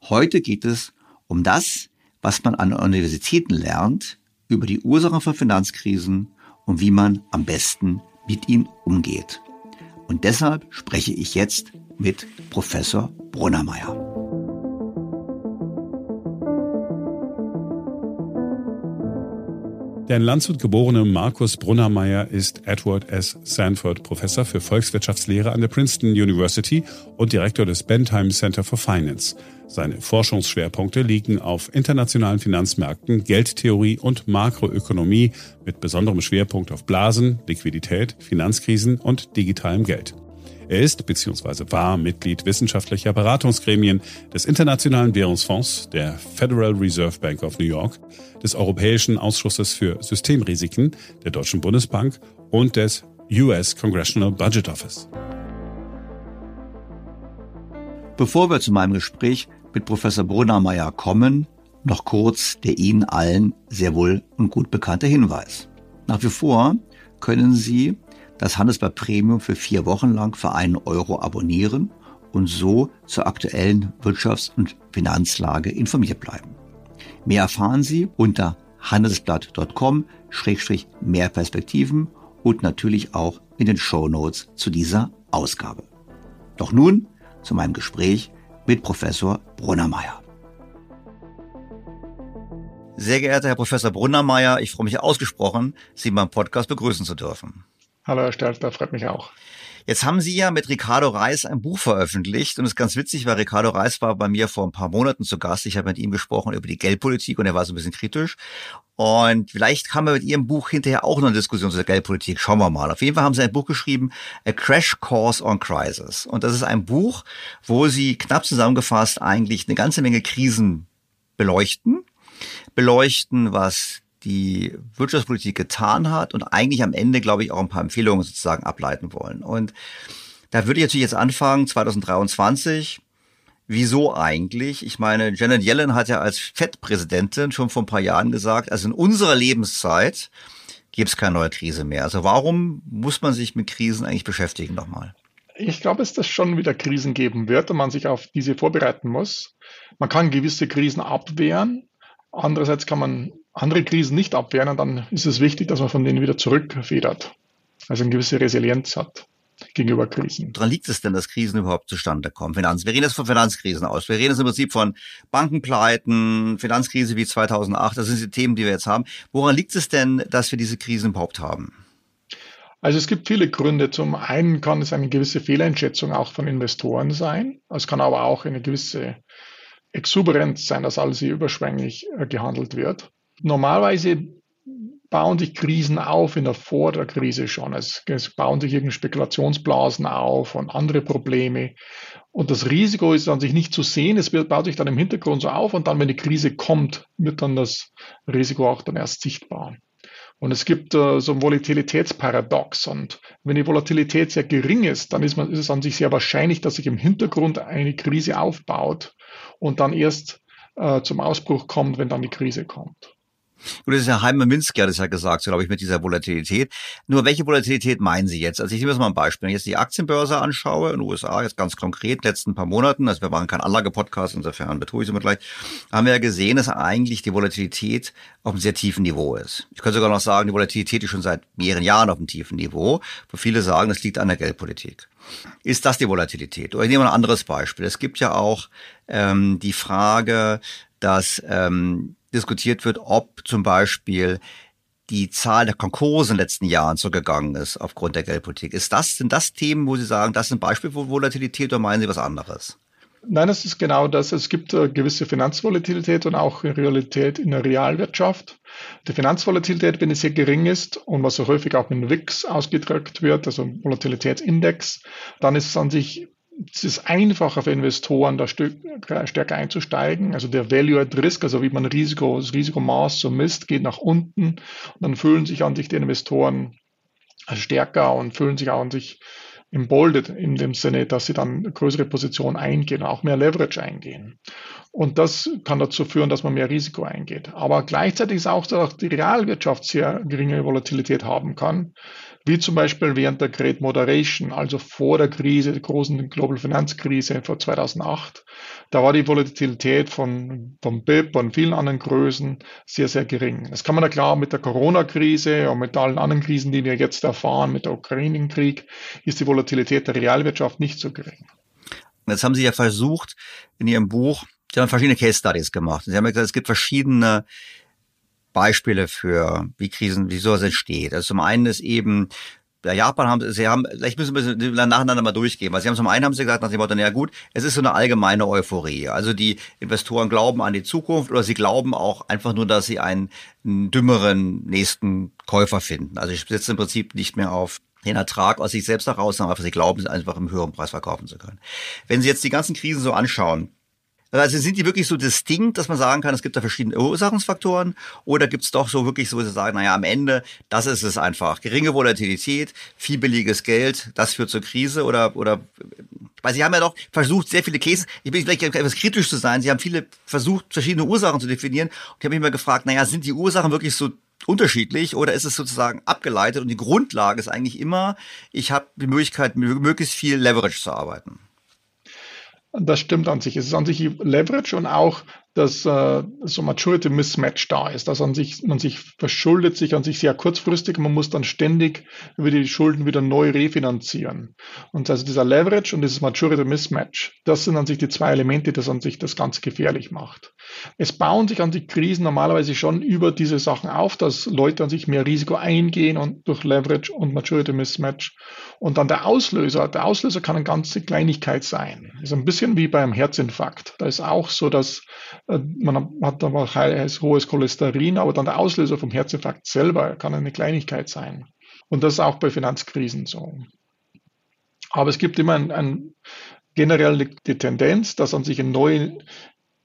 Heute geht es um das, was man an Universitäten lernt über die Ursachen von Finanzkrisen und wie man am besten mit ihnen umgeht. Und deshalb spreche ich jetzt mit Professor Brunnermeier. Der in Landshut geborene Markus Brunnermeier ist Edward S. Sanford Professor für Volkswirtschaftslehre an der Princeton University und Direktor des Bentheim Center for Finance. Seine Forschungsschwerpunkte liegen auf internationalen Finanzmärkten, Geldtheorie und Makroökonomie mit besonderem Schwerpunkt auf Blasen, Liquidität, Finanzkrisen und digitalem Geld. Er ist bzw. war Mitglied wissenschaftlicher Beratungsgremien des Internationalen Währungsfonds, der Federal Reserve Bank of New York, des Europäischen Ausschusses für Systemrisiken, der Deutschen Bundesbank und des US Congressional Budget Office. Bevor wir zu meinem Gespräch mit Professor Brunnermeier kommen, noch kurz der Ihnen allen sehr wohl und gut bekannte Hinweis. Nach wie vor können Sie das Handelsblatt Premium für vier Wochen lang für einen Euro abonnieren und so zur aktuellen Wirtschafts- und Finanzlage informiert bleiben. Mehr erfahren Sie unter handelsblatt.com-mehr Perspektiven und natürlich auch in den Show Notes zu dieser Ausgabe. Doch nun zu meinem Gespräch mit Professor Brunnermeier. Sehr geehrter Herr Professor Brunnermeier, ich freue mich ausgesprochen, Sie meinem Podcast begrüßen zu dürfen. Hallo Herr Stelter, freut mich auch. Jetzt haben Sie ja mit Ricardo Reis ein Buch veröffentlicht und es ist ganz witzig, weil Ricardo Reis war bei mir vor ein paar Monaten zu Gast. Ich habe mit ihm gesprochen über die Geldpolitik und er war so ein bisschen kritisch. Und vielleicht haben wir mit Ihrem Buch hinterher auch noch eine Diskussion zu der Geldpolitik. Schauen wir mal. Auf jeden Fall haben Sie ein Buch geschrieben, A Crash Course on Crisis. Und das ist ein Buch, wo Sie knapp zusammengefasst eigentlich eine ganze Menge Krisen beleuchten. Beleuchten, was die Wirtschaftspolitik getan hat und eigentlich am Ende, glaube ich, auch ein paar Empfehlungen sozusagen ableiten wollen. Und da würde ich natürlich jetzt anfangen, 2023. Wieso eigentlich? Ich meine, Janet Yellen hat ja als FED-Präsidentin schon vor ein paar Jahren gesagt, also in unserer Lebenszeit gibt es keine neue Krise mehr. Also warum muss man sich mit Krisen eigentlich beschäftigen nochmal? Ich glaube, dass es schon wieder Krisen geben wird und man sich auf diese vorbereiten muss. Man kann gewisse Krisen abwehren. Andererseits kann man andere Krisen nicht abwehren und dann ist es wichtig, dass man von denen wieder zurückfedert. Also eine gewisse Resilienz hat gegenüber Krisen. Woran liegt es denn, dass Krisen überhaupt zustande kommen? Finanz. Wir reden jetzt von Finanzkrisen aus. Wir reden jetzt im Prinzip von Bankenpleiten, Finanzkrise wie 2008. Das sind die Themen, die wir jetzt haben. Woran liegt es denn, dass wir diese Krisen überhaupt haben? Also es gibt viele Gründe. Zum einen kann es eine gewisse Fehleinschätzung auch von Investoren sein. Es kann aber auch eine gewisse Exuberanz sein, dass alles hier überschwänglich äh, gehandelt wird normalerweise bauen sich Krisen auf in der Vor der Krise schon. Es, es bauen sich irgendwie Spekulationsblasen auf und andere Probleme. Und das Risiko ist an sich nicht zu sehen. Es wird, baut sich dann im Hintergrund so auf und dann, wenn die Krise kommt, wird dann das Risiko auch dann erst sichtbar. Und es gibt äh, so ein Volatilitätsparadox. Und wenn die Volatilität sehr gering ist, dann ist, man, ist es an sich sehr wahrscheinlich, dass sich im Hintergrund eine Krise aufbaut und dann erst äh, zum Ausbruch kommt, wenn dann die Krise kommt. Gut, das ist ja Heimer Minsky hat es ja gesagt, so glaube ich, mit dieser Volatilität. Nur welche Volatilität meinen Sie jetzt? Also ich nehme jetzt mal ein Beispiel. Wenn ich jetzt die Aktienbörse anschaue in den USA, jetzt ganz konkret, letzten paar Monaten, also wir waren kein Anlagepodcast, insofern betue ich es immer gleich, haben wir ja gesehen, dass eigentlich die Volatilität auf einem sehr tiefen Niveau ist. Ich könnte sogar noch sagen, die Volatilität ist schon seit mehreren Jahren auf einem tiefen Niveau, wo viele sagen, das liegt an der Geldpolitik. Ist das die Volatilität? Oder ich nehme mal ein anderes Beispiel. Es gibt ja auch ähm, die Frage, dass ähm, diskutiert wird, ob zum Beispiel die Zahl der Konkurse in den letzten Jahren zurückgegangen ist aufgrund der Geldpolitik. Ist das, sind das Themen, wo Sie sagen, das sind Beispiele für Volatilität oder meinen Sie was anderes? Nein, es ist genau das. Es gibt äh, gewisse Finanzvolatilität und auch Realität in der Realwirtschaft. Die Finanzvolatilität, wenn es sehr gering ist und was so häufig auch mit dem WIX ausgedrückt wird, also Volatilitätsindex, dann ist es an sich es ist einfacher für Investoren, da stärker einzusteigen. Also der Value at Risk, also wie man Risiko, das Risikomaß so misst, geht nach unten. Und dann fühlen sich an sich die Investoren stärker und fühlen sich auch an sich emboldet in dem Sinne, dass sie dann größere Positionen eingehen, auch mehr Leverage eingehen. Und das kann dazu führen, dass man mehr Risiko eingeht. Aber gleichzeitig ist auch so, dass die Realwirtschaft sehr geringe Volatilität haben kann, wie zum Beispiel während der Great Moderation, also vor der Krise, der großen Global Finanzkrise vor 2008. Da war die Volatilität von, von BIP und vielen anderen Größen sehr, sehr gering. Das kann man ja klar mit der Corona-Krise und mit allen anderen Krisen, die wir jetzt erfahren, mit der Ukraine-Krieg, ist die Volatilität der Realwirtschaft nicht so gering. Jetzt haben Sie ja versucht, in Ihrem Buch, Sie haben verschiedene Case Studies gemacht. Sie haben ja gesagt, es gibt verschiedene Beispiele für, wie Krisen, wie sowas entsteht. Also zum einen ist eben, Japan haben sie haben, vielleicht müssen wir nacheinander mal durchgehen, weil sie haben zum einen haben sie gesagt nach dem Motto, na ja gut, es ist so eine allgemeine Euphorie. Also die Investoren glauben an die Zukunft oder sie glauben auch einfach nur, dass sie einen, einen dümmeren nächsten Käufer finden. Also ich setze im Prinzip nicht mehr auf den Ertrag aus sich selbst heraus, sondern einfach sie glauben, es einfach im höheren Preis verkaufen zu können. Wenn Sie jetzt die ganzen Krisen so anschauen, also sind die wirklich so distinkt, dass man sagen kann, es gibt da verschiedene Ursachensfaktoren oder gibt es doch so wirklich so, dass sie sagen, naja, am Ende, das ist es einfach. Geringe Volatilität, viel billiges Geld, das führt zur Krise oder, oder, weil Sie haben ja doch versucht, sehr viele Cases, ich bin vielleicht etwas kritisch zu sein, Sie haben viele versucht, verschiedene Ursachen zu definieren und ich habe mich mal gefragt, naja, sind die Ursachen wirklich so unterschiedlich oder ist es sozusagen abgeleitet und die Grundlage ist eigentlich immer, ich habe die Möglichkeit, möglichst viel Leverage zu arbeiten? Das stimmt an sich. Es ist an sich Leverage und auch dass äh, so Maturity Mismatch da ist, dass an sich, man sich verschuldet sich an sich sehr kurzfristig, man muss dann ständig über die Schulden wieder neu refinanzieren. Und also dieser Leverage und dieses Maturity Mismatch, das sind an sich die zwei Elemente, das an sich das ganz gefährlich macht. Es bauen sich an sich Krisen normalerweise schon über diese Sachen auf, dass Leute an sich mehr Risiko eingehen und durch Leverage und Maturity Mismatch. Und dann der Auslöser, der Auslöser kann eine ganze Kleinigkeit sein. ist ein bisschen wie beim Herzinfarkt. Da ist auch so, dass man hat aber hohes Cholesterin, aber dann der Auslöser vom Herzinfarkt selber kann eine Kleinigkeit sein. Und das ist auch bei Finanzkrisen so. Aber es gibt immer ein, ein generell die Tendenz, dass an sich eine neue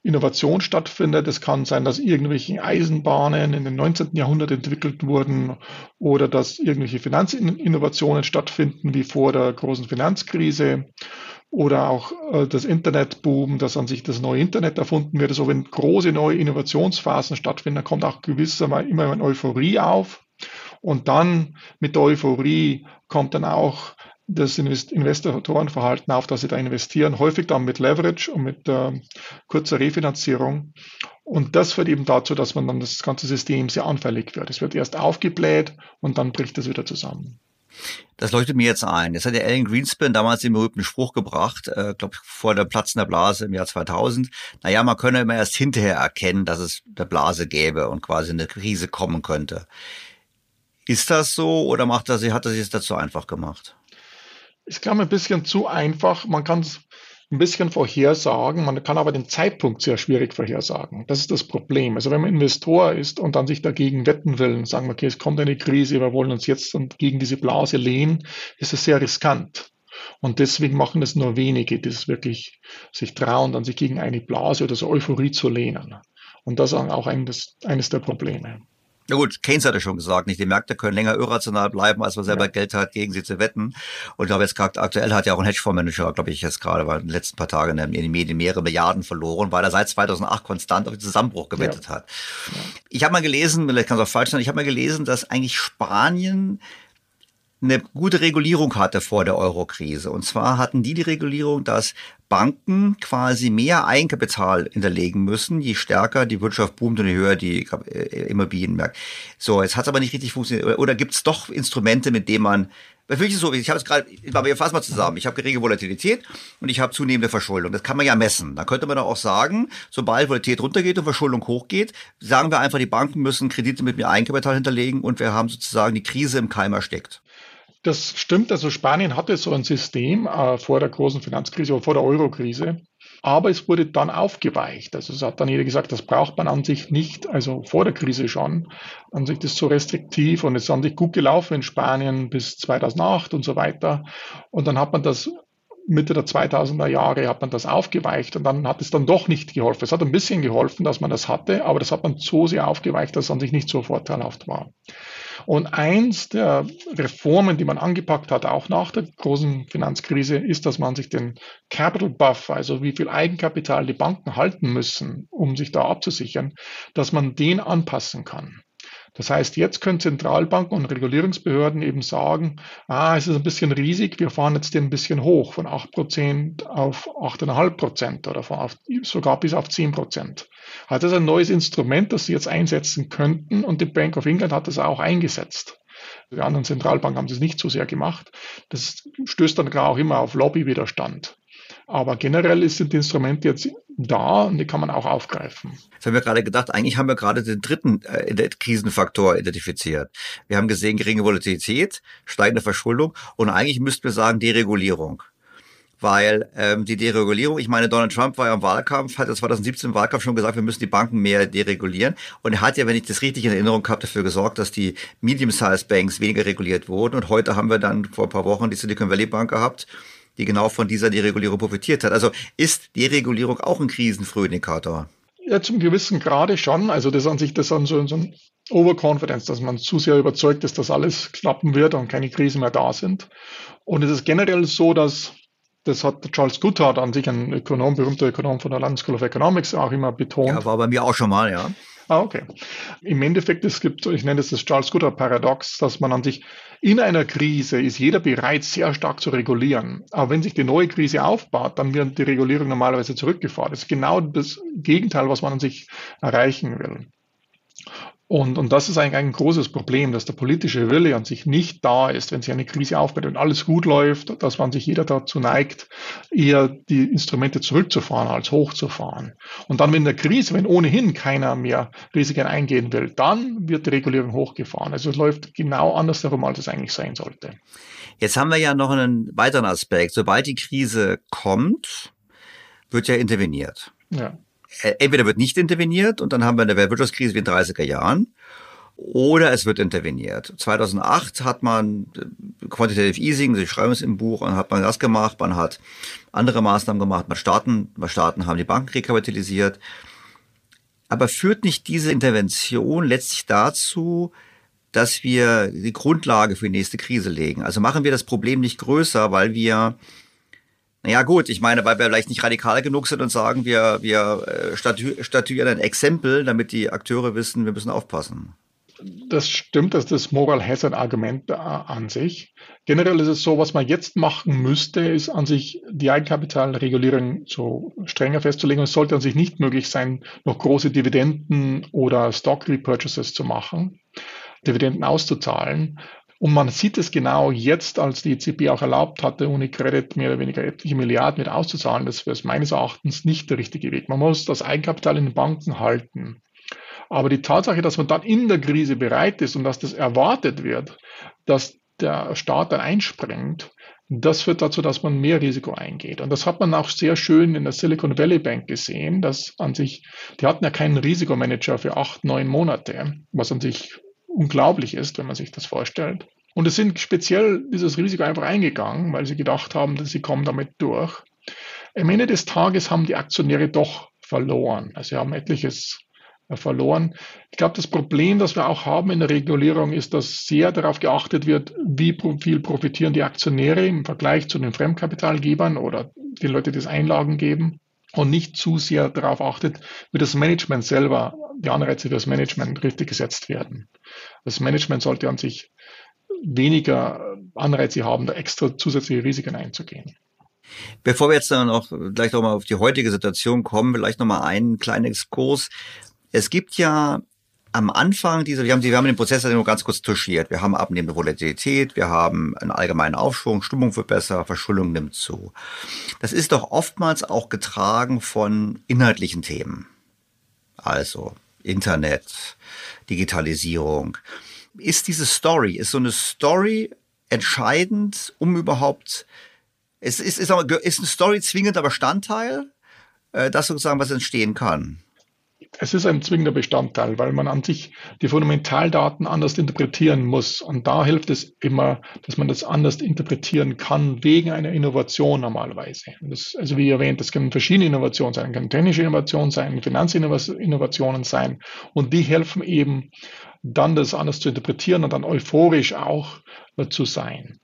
Innovation stattfindet. Es kann sein, dass irgendwelche Eisenbahnen in den 19. Jahrhundert entwickelt wurden oder dass irgendwelche Finanzinnovationen stattfinden wie vor der großen Finanzkrise oder auch äh, das Internetboom, dass an sich das neue Internet erfunden wird. Also wenn große neue Innovationsphasen stattfinden, dann kommt auch gewissermaßen immer eine Euphorie auf. Und dann mit der Euphorie kommt dann auch das Investorenverhalten auf, dass sie da investieren, häufig dann mit Leverage und mit äh, kurzer Refinanzierung. Und das führt eben dazu, dass man dann das ganze System sehr anfällig wird. Es wird erst aufgebläht und dann bricht es wieder zusammen. Das leuchtet mir jetzt ein. Jetzt hat der Alan Greenspan damals den berühmten Spruch gebracht, äh, glaube vor der Platzen der Blase im Jahr 2000. Naja, man könne immer erst hinterher erkennen, dass es der Blase gäbe und quasi eine Krise kommen könnte. Ist das so oder macht er, hat er sich das dazu einfach gemacht? Ich glaube, ein bisschen zu einfach. Man kann es ein bisschen vorhersagen. Man kann aber den Zeitpunkt sehr schwierig vorhersagen. Das ist das Problem. Also wenn man Investor ist und dann sich dagegen wetten will und sagen, okay, es kommt eine Krise, wir wollen uns jetzt gegen diese Blase lehnen, ist es sehr riskant. Und deswegen machen es nur wenige, die es wirklich sich trauen, dann sich gegen eine Blase oder so Euphorie zu lehnen. Und das ist auch eines, eines der Probleme. Na gut, Keynes hatte schon gesagt, nicht die Märkte können länger irrational bleiben, als man selber ja. Geld hat, gegen sie zu wetten. Und ich glaube, jetzt gerade aktuell hat ja auch ein Hedgefondsmanager, glaube ich, jetzt gerade in den letzten paar Tagen in den Medien mehrere Milliarden verloren, weil er seit 2008 konstant auf den Zusammenbruch gewettet ja. hat. Ich habe mal gelesen, vielleicht kann es auch falsch sein, ich habe mal gelesen, dass eigentlich Spanien eine gute Regulierung hatte vor der Eurokrise. Und zwar hatten die die Regulierung, dass Banken quasi mehr Eigenkapital hinterlegen müssen, je stärker die Wirtschaft boomt und je höher die äh, Immobilienmärkte. So, jetzt hat es aber nicht richtig funktioniert. Oder, gibt es doch Instrumente, mit denen man Wirklich so, ich habe es gerade, aber wir fassen mal zusammen. Ich habe geringe Volatilität und ich habe zunehmende Verschuldung. Das kann man ja messen. Da könnte man doch auch sagen, sobald Volatilität runtergeht und Verschuldung hochgeht, sagen wir einfach, die Banken müssen Kredite mit mehr Eigenkapital hinterlegen und wir haben sozusagen die Krise im Keim erstickt. Das stimmt, also Spanien hatte so ein System äh, vor der großen Finanzkrise oder vor der Eurokrise, aber es wurde dann aufgeweicht. Also es hat dann jeder gesagt, das braucht man an sich nicht, also vor der Krise schon. An sich ist so restriktiv und es ist an sich gut gelaufen in Spanien bis 2008 und so weiter. Und dann hat man das Mitte der 2000er Jahre hat man das aufgeweicht und dann hat es dann doch nicht geholfen. Es hat ein bisschen geholfen, dass man das hatte, aber das hat man so sehr aufgeweicht, dass es an sich nicht so vorteilhaft war. Und eins der Reformen, die man angepackt hat, auch nach der großen Finanzkrise, ist, dass man sich den Capital Buffer, also wie viel Eigenkapital die Banken halten müssen, um sich da abzusichern, dass man den anpassen kann. Das heißt, jetzt können Zentralbanken und Regulierungsbehörden eben sagen, ah, es ist ein bisschen riesig, wir fahren jetzt den ein bisschen hoch von 8% auf 8,5% oder von auf, sogar bis auf 10%. Also das ein neues Instrument, das sie jetzt einsetzen könnten und die Bank of England hat das auch eingesetzt. Die anderen Zentralbanken haben das nicht so sehr gemacht. Das stößt dann auch immer auf Lobbywiderstand. Aber generell sind die Instrumente jetzt da und die kann man auch aufgreifen. Jetzt haben wir gerade gedacht, eigentlich haben wir gerade den dritten äh, Krisenfaktor identifiziert. Wir haben gesehen, geringe Volatilität, steigende Verschuldung und eigentlich müssten wir sagen Deregulierung. Weil ähm, die Deregulierung, ich meine, Donald Trump war ja im Wahlkampf, hat ja 2017 im Wahlkampf schon gesagt, wir müssen die Banken mehr deregulieren. Und er hat ja, wenn ich das richtig in Erinnerung habe, dafür gesorgt, dass die Medium-Sized Banks weniger reguliert wurden. Und heute haben wir dann vor ein paar Wochen die Silicon Valley Bank gehabt, die genau von dieser Deregulierung profitiert hat. Also ist Deregulierung auch ein Krisenfrühindikator? Ja, zum gewissen Grade schon. Also das an sich, das an so, so ein Overconfidence, dass man zu sehr überzeugt ist, dass alles klappen wird und keine Krisen mehr da sind. Und es ist generell so, dass das hat Charles Goodhart an sich, ein Ökonom, berühmter Ökonom von der London School of Economics, auch immer betont. Ja, war bei mir auch schon mal, ja. Ah, okay. Im Endeffekt, es gibt, ich nenne es das Charles Goodhart Paradox, dass man an sich in einer Krise ist jeder bereit, sehr stark zu regulieren. Aber wenn sich die neue Krise aufbaut, dann wird die Regulierung normalerweise zurückgefahren. Das ist genau das Gegenteil, was man an sich erreichen will. Und, und das ist eigentlich ein großes Problem, dass der politische Wille an sich nicht da ist, wenn sich eine Krise aufbaut und alles gut läuft, dass man sich jeder dazu neigt, eher die Instrumente zurückzufahren als hochzufahren. Und dann, wenn der Krise, wenn ohnehin keiner mehr Risiken eingehen will, dann wird die Regulierung hochgefahren. Also es läuft genau andersherum, als es eigentlich sein sollte. Jetzt haben wir ja noch einen weiteren Aspekt. Sobald die Krise kommt, wird ja interveniert. Ja. Äh, entweder wird nicht interveniert und dann haben wir eine Weltwirtschaftskrise wie in den 30er Jahren oder es wird interveniert. 2008 hat man äh, Quantitative Easing, Sie schreiben es im Buch, und hat man das gemacht, man hat andere Maßnahmen gemacht, man Staaten, man Staaten haben die Banken rekapitalisiert. Aber führt nicht diese Intervention letztlich dazu, dass wir die Grundlage für die nächste Krise legen? Also machen wir das Problem nicht größer, weil wir naja gut, ich meine, weil wir vielleicht nicht radikal genug sind und sagen, wir, wir äh, statu statuieren ein Exempel, damit die Akteure wissen, wir müssen aufpassen. Das stimmt, das ist das Moral Hazard Argument äh, an sich. Generell ist es so, was man jetzt machen müsste, ist an sich die Eigenkapitalregulierung so strenger festzulegen. Es sollte an sich nicht möglich sein, noch große Dividenden oder Stock Repurchases zu machen, Dividenden auszuzahlen. Und man sieht es genau jetzt, als die EZB auch erlaubt hatte, Unicredit mehr oder weniger etliche Milliarden mit auszuzahlen. Das wäre meines Erachtens nicht der richtige Weg. Man muss das Eigenkapital in den Banken halten. Aber die Tatsache, dass man dann in der Krise bereit ist und dass das erwartet wird, dass der Staat dann einspringt, das führt dazu, dass man mehr Risiko eingeht. Und das hat man auch sehr schön in der Silicon Valley Bank gesehen, dass an sich, die hatten ja keinen Risikomanager für acht, neun Monate, was an sich unglaublich ist, wenn man sich das vorstellt. Und es sind speziell dieses Risiko einfach eingegangen, weil sie gedacht haben, dass sie kommen damit durch. Am Ende des Tages haben die Aktionäre doch verloren. Also sie haben etliches äh, verloren. Ich glaube, das Problem, das wir auch haben in der Regulierung, ist, dass sehr darauf geachtet wird, wie viel profitieren die Aktionäre im Vergleich zu den Fremdkapitalgebern oder die Leute, die das Einlagen geben und nicht zu sehr darauf achtet, wie das Management selber, die Anreize für das Management richtig gesetzt werden. Das Management sollte an sich weniger Anreize haben, da extra zusätzliche Risiken einzugehen. Bevor wir jetzt dann noch gleich nochmal auf die heutige Situation kommen, vielleicht nochmal einen kleinen Exkurs. Es gibt ja am Anfang dieser, wir haben, wir haben den Prozess nur ganz kurz touchiert. Wir haben abnehmende Volatilität, wir haben einen allgemeinen Aufschwung, Stimmung wird besser, Verschuldung nimmt zu. Das ist doch oftmals auch getragen von inhaltlichen Themen. Also Internet, Digitalisierung. Ist diese Story, ist so eine Story entscheidend, um überhaupt, ist, ist, ist, ist eine Story zwingender Bestandteil, äh, dass sozusagen was entstehen kann? Es ist ein zwingender Bestandteil, weil man an sich die Fundamentaldaten anders interpretieren muss. Und da hilft es immer, dass man das anders interpretieren kann, wegen einer Innovation normalerweise. Das, also wie erwähnt, das können verschiedene Innovationen sein, können technische Innovationen sein, Finanzinnovationen sein. Und die helfen eben, dann das anders zu interpretieren und dann euphorisch auch zu sein.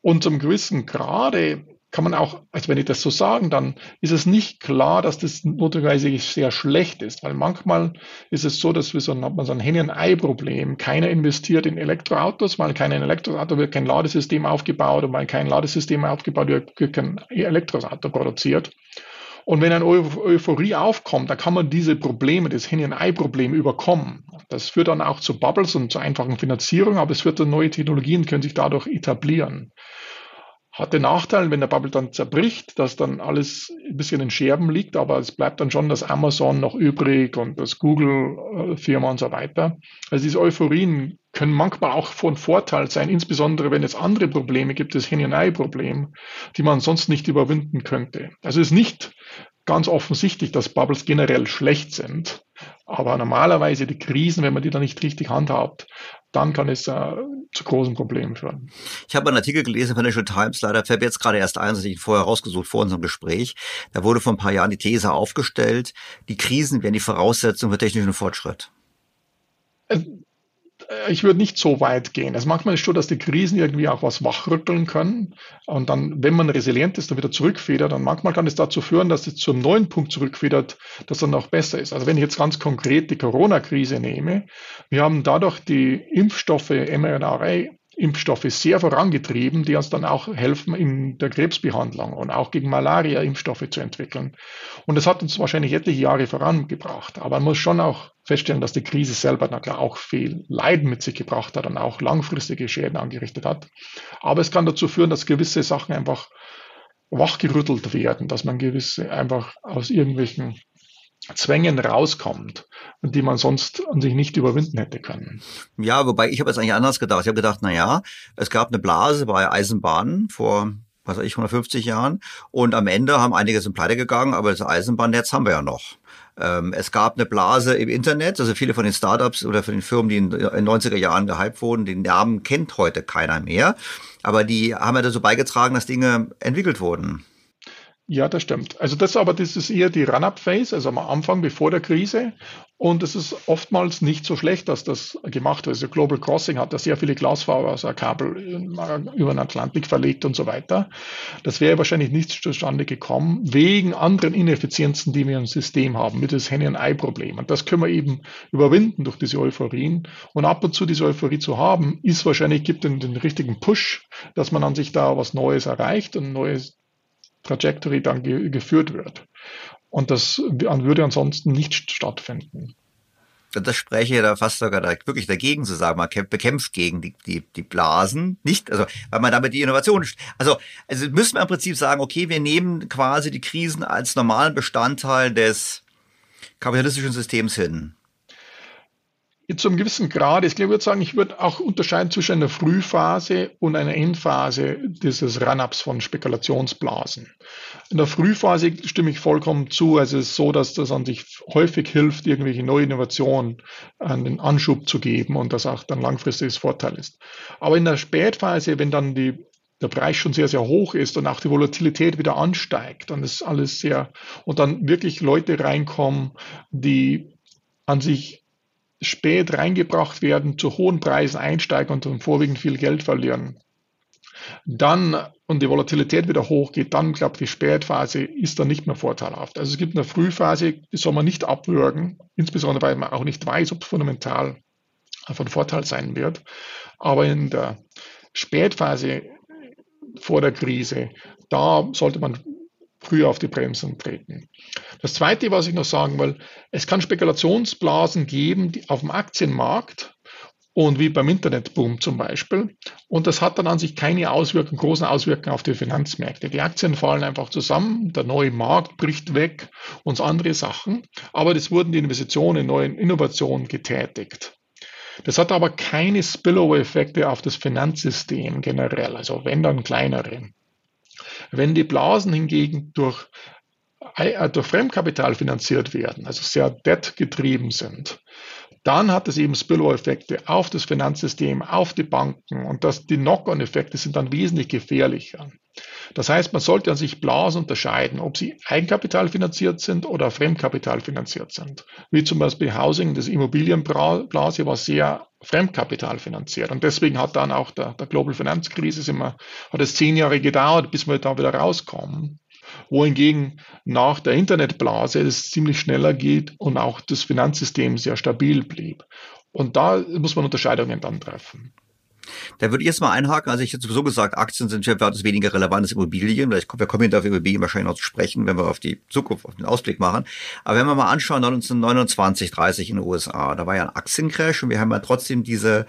Und zum gewissen Grade kann man auch, also wenn ich das so sagen, dann ist es nicht klar, dass das notwendigerweise sehr schlecht ist, weil manchmal ist es so, dass wir so, hat man so ein Henne-Ei-Problem. Keiner investiert in Elektroautos, weil kein Elektroauto wird kein Ladesystem aufgebaut und weil kein Ladesystem aufgebaut wird, wird kein Elektroauto produziert. Und wenn eine Euphorie aufkommt, dann kann man diese Probleme, das Henne-Ei-Problem überkommen. Das führt dann auch zu Bubbles und zu einfachen Finanzierung, aber es wird dann neue Technologien können sich dadurch etablieren. Hat den Nachteil, wenn der Bubble dann zerbricht, dass dann alles ein bisschen in Scherben liegt, aber es bleibt dann schon das Amazon noch übrig und das Google-Firma und so weiter. Also diese Euphorien können manchmal auch von Vorteil sein, insbesondere wenn es andere Probleme gibt, das Hen-Problem, die man sonst nicht überwinden könnte. Also es ist nicht ganz offensichtlich, dass Bubbles generell schlecht sind. Aber normalerweise die Krisen, wenn man die dann nicht richtig handhabt, dann kann es äh, zu großen Problemen führen. Ich habe einen Artikel gelesen von Financial Times, leider fällt jetzt gerade erst ein, das ich vorher rausgesucht vor unserem Gespräch. Da wurde vor ein paar Jahren die These aufgestellt, die Krisen wären die Voraussetzung für technischen Fortschritt. Äh, ich würde nicht so weit gehen. Also ist es so, dass die Krisen irgendwie auch was wachrütteln können. Und dann, wenn man resilient ist und wieder zurückfedert, dann manchmal kann es dazu führen, dass es zum neuen Punkt zurückfedert, das dann noch besser ist. Also wenn ich jetzt ganz konkret die Corona-Krise nehme, wir haben dadurch die Impfstoffe mRNA Impfstoffe sehr vorangetrieben, die uns dann auch helfen in der Krebsbehandlung und auch gegen Malaria Impfstoffe zu entwickeln. Und das hat uns wahrscheinlich etliche Jahre vorangebracht. Aber man muss schon auch feststellen, dass die Krise selber na klar auch viel Leiden mit sich gebracht hat und auch langfristige Schäden angerichtet hat. Aber es kann dazu führen, dass gewisse Sachen einfach wachgerüttelt werden, dass man gewisse einfach aus irgendwelchen Zwängen rauskommt die man sonst an sich nicht überwinden hätte können. Ja, wobei ich habe jetzt eigentlich anders gedacht. Ich habe gedacht, na ja, es gab eine Blase bei Eisenbahnen vor was weiß ich, 150 Jahren. Und am Ende haben einige sind pleite gegangen, aber das Eisenbahnnetz haben wir ja noch. Ähm, es gab eine Blase im Internet, also viele von den Startups oder von den Firmen, die in den 90er Jahren gehypt wurden, den Namen kennt heute keiner mehr. Aber die haben ja dazu beigetragen, dass Dinge entwickelt wurden. Ja, das stimmt. Also das aber, das ist eher die Run-Up-Phase, also am Anfang, bevor der Krise. Und es ist oftmals nicht so schlecht, dass das gemacht wird. Also Global Crossing hat da sehr viele Glasfaserkabel über den Atlantik verlegt und so weiter. Das wäre wahrscheinlich nicht zustande gekommen, wegen anderen Ineffizienzen, die wir im System haben, mit das Henne-Ei-Problem. Und das können wir eben überwinden durch diese Euphorien. Und ab und zu diese Euphorie zu haben, ist wahrscheinlich, gibt den, den richtigen Push, dass man an sich da was Neues erreicht und neues Trajectory dann ge geführt wird. Und das würde ansonsten nicht stattfinden. Das spreche ich da fast sogar direkt wirklich dagegen zu sagen, man bekämpft gegen die, die, die Blasen, nicht, also, weil man damit die Innovation, also, also müssen wir im Prinzip sagen, okay, wir nehmen quasi die Krisen als normalen Bestandteil des kapitalistischen Systems hin zu einem gewissen Grad, ich würde sagen, ich würde auch unterscheiden zwischen einer Frühphase und einer Endphase dieses Run-Ups von Spekulationsblasen. In der Frühphase stimme ich vollkommen zu. Also es ist so, dass das an sich häufig hilft, irgendwelche neue Innovationen einen Anschub zu geben und das auch dann langfristiges Vorteil ist. Aber in der Spätphase, wenn dann die der Preis schon sehr, sehr hoch ist und auch die Volatilität wieder ansteigt, dann ist alles sehr, und dann wirklich Leute reinkommen, die an sich spät reingebracht werden, zu hohen Preisen einsteigen und dann vorwiegend viel Geld verlieren. Dann, und die Volatilität wieder hochgeht, dann, glaube ich, die Spätphase ist dann nicht mehr vorteilhaft. Also es gibt eine Frühphase, die soll man nicht abwürgen, insbesondere weil man auch nicht weiß, ob es fundamental von Vorteil sein wird. Aber in der Spätphase vor der Krise, da sollte man früher auf die Bremsen treten. Das Zweite, was ich noch sagen will, es kann Spekulationsblasen geben auf dem Aktienmarkt und wie beim Internetboom zum Beispiel. Und das hat dann an sich keine Auswirkungen, großen Auswirkungen auf die Finanzmärkte. Die Aktien fallen einfach zusammen, der neue Markt bricht weg und andere Sachen. Aber es wurden die Investitionen in neue Innovationen getätigt. Das hat aber keine Spillover-Effekte auf das Finanzsystem generell, also wenn dann kleinere. Wenn die Blasen hingegen durch äh, durch Fremdkapital finanziert werden, also sehr debt getrieben sind, dann hat es eben Spillover-Effekte auf das Finanzsystem, auf die Banken und das, die Knock-on-Effekte sind dann wesentlich gefährlicher. Das heißt, man sollte an sich Blasen unterscheiden, ob sie Eigenkapital finanziert sind oder Fremdkapital finanziert sind. Wie zum Beispiel Housing, das Immobilienblase war sehr Fremdkapital finanziert. Und deswegen hat dann auch der, der Global Finanzkrise immer, hat es zehn Jahre gedauert, bis wir da wieder rauskommen wohingegen nach der Internetblase es ziemlich schneller geht und auch das Finanzsystem sehr stabil blieb. Und da muss man Unterscheidungen dann treffen. Da würde ich jetzt mal einhaken. Also ich hätte sowieso gesagt, Aktien sind für etwas weniger relevant als Immobilien. Wir kommen hinter Immobilien wahrscheinlich noch zu sprechen, wenn wir auf die Zukunft, auf den Ausblick machen. Aber wenn wir mal anschauen, 1929, 30 in den USA, da war ja ein Aktiencrash und wir haben ja trotzdem diese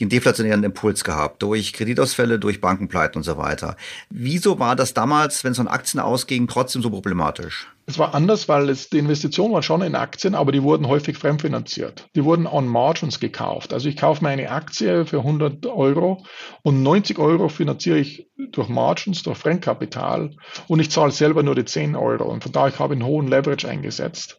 den deflationären Impuls gehabt durch Kreditausfälle, durch Bankenpleiten und so weiter. Wieso war das damals, wenn es von Aktien ausging, trotzdem so problematisch? Es war anders, weil es, die Investitionen waren schon in Aktien, aber die wurden häufig fremdfinanziert. Die wurden on Margins gekauft. Also ich kaufe mir eine Aktie für 100 Euro und 90 Euro finanziere ich durch Margins, durch Fremdkapital und ich zahle selber nur die 10 Euro. Und von daher habe ich einen hohen Leverage eingesetzt.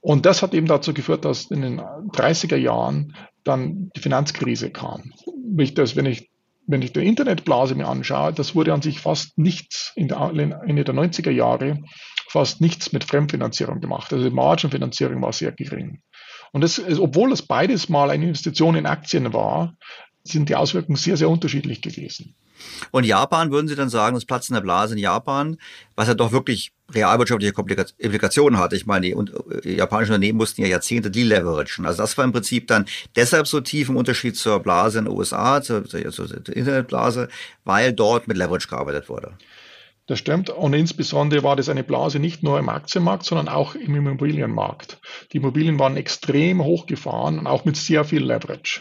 Und das hat eben dazu geführt, dass in den 30er Jahren dann die Finanzkrise kam. Wenn ich, das, wenn ich wenn ich die Internetblase mir anschaue, das wurde an sich fast nichts in der Ende der 90er Jahre fast nichts mit Fremdfinanzierung gemacht. Also die Margenfinanzierung war sehr gering. Und das, obwohl das beides mal eine Investition in Aktien war, sind die Auswirkungen sehr, sehr unterschiedlich gewesen. Und Japan, würden Sie dann sagen, das Platzen der Blase in Japan, was ja doch wirklich realwirtschaftliche Implikationen hat. Ich meine, die, die japanischen Unternehmen mussten ja Jahrzehnte deleveragen. Also das war im Prinzip dann deshalb so tief im Unterschied zur Blase in den USA, zur, zur, zur Internetblase, weil dort mit Leverage gearbeitet wurde. Das stimmt. Und insbesondere war das eine Blase nicht nur im Aktienmarkt, sondern auch im Immobilienmarkt. Die Immobilien waren extrem hochgefahren und auch mit sehr viel Leverage.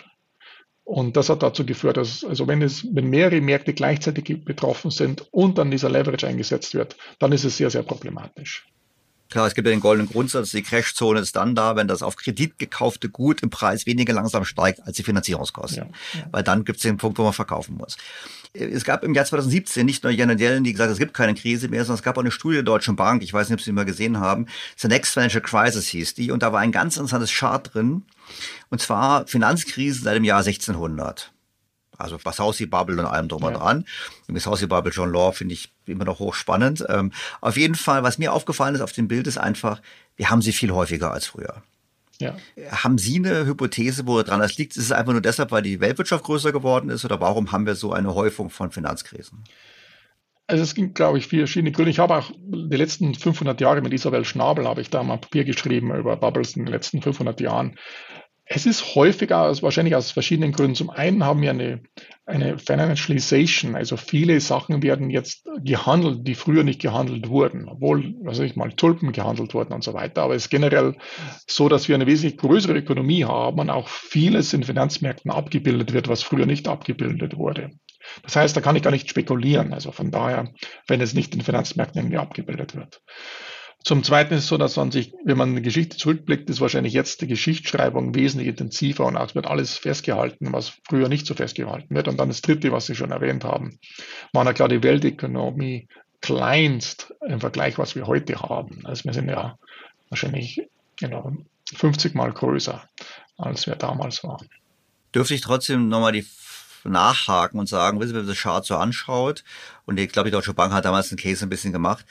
Und das hat dazu geführt, dass, also wenn es, wenn mehrere Märkte gleichzeitig betroffen sind und dann dieser Leverage eingesetzt wird, dann ist es sehr, sehr problematisch. Klar, es gibt ja den goldenen Grundsatz, die Crashzone ist dann da, wenn das auf Kredit gekaufte Gut im Preis weniger langsam steigt als die Finanzierungskosten. Ja, ja. Weil dann gibt es den Punkt, wo man verkaufen muss. Es gab im Jahr 2017 nicht nur Janet Yellen, die gesagt hat, es gibt keine Krise mehr, sondern es gab auch eine Studie der Deutschen Bank, ich weiß nicht, ob Sie die mal gesehen haben, The Next Financial Crisis hieß die, und da war ein ganz interessantes Chart drin, und zwar Finanzkrise seit dem Jahr 1600. Also Wachowski-Bubble und allem drum ja. und dran. Die Wachowski-Bubble John Law finde ich immer noch hochspannend. Ähm, auf jeden Fall, was mir aufgefallen ist auf dem Bild, ist einfach, wir haben sie viel häufiger als früher. Ja. Haben Sie eine Hypothese, wo dran das liegt? Ist es einfach nur deshalb, weil die Weltwirtschaft größer geworden ist oder warum haben wir so eine Häufung von Finanzkrisen? Also es gibt, glaube ich, vier verschiedene Gründe. Ich habe auch die letzten 500 Jahre mit Isabel Schnabel, habe ich da mal Papier geschrieben über Bubbles in den letzten 500 Jahren. Es ist häufiger, also wahrscheinlich aus verschiedenen Gründen. Zum einen haben wir eine, eine Financialization, also viele Sachen werden jetzt gehandelt, die früher nicht gehandelt wurden, obwohl, was weiß ich mal, Tulpen gehandelt wurden und so weiter. Aber es ist generell so, dass wir eine wesentlich größere Ökonomie haben und auch vieles in Finanzmärkten abgebildet wird, was früher nicht abgebildet wurde. Das heißt, da kann ich gar nicht spekulieren. Also von daher, wenn es nicht in Finanzmärkten irgendwie abgebildet wird. Zum Zweiten ist es so, dass man sich, wenn man eine Geschichte zurückblickt, ist wahrscheinlich jetzt die Geschichtsschreibung wesentlich intensiver und auch wird alles festgehalten, was früher nicht so festgehalten wird. Und dann das Dritte, was Sie schon erwähnt haben, war na klar die Weltökonomie kleinst im Vergleich, was wir heute haben. Also wir sind ja wahrscheinlich genau 50 Mal größer, als wir damals waren. Dürfte ich trotzdem nochmal die nachhaken und sagen, wissen Sie, wenn man das Chart so anschaut, und ich glaube, die Deutsche Bank hat damals einen Case ein bisschen gemacht,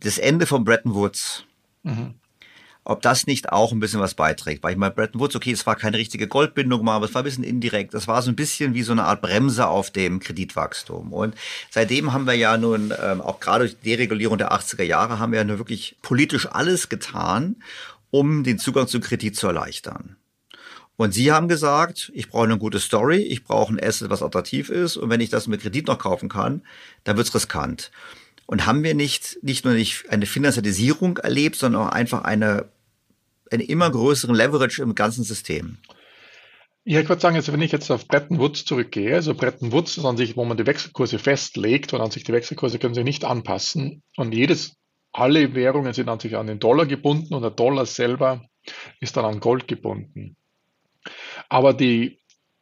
das Ende von Bretton Woods, mhm. ob das nicht auch ein bisschen was beiträgt. Weil ich meine, Bretton Woods, okay, es war keine richtige Goldbindung mal, aber es war ein bisschen indirekt. Das war so ein bisschen wie so eine Art Bremse auf dem Kreditwachstum. Und seitdem haben wir ja nun, ähm, auch gerade durch die Deregulierung der 80er Jahre, haben wir ja nur wirklich politisch alles getan, um den Zugang zu Kredit zu erleichtern. Und Sie haben gesagt, ich brauche eine gute Story, ich brauche ein Asset, was attraktiv ist. Und wenn ich das mit Kredit noch kaufen kann, dann wird's riskant. Und haben wir nicht, nicht nur nicht eine Finanzialisierung erlebt, sondern auch einfach eine, einen immer größeren Leverage im ganzen System? Ja, ich würde sagen, also wenn ich jetzt auf Bretton Woods zurückgehe, also Bretton Woods ist an sich, wo man die Wechselkurse festlegt und an sich die Wechselkurse können sich nicht anpassen und jedes, alle Währungen sind an sich an den Dollar gebunden und der Dollar selber ist dann an Gold gebunden. Aber die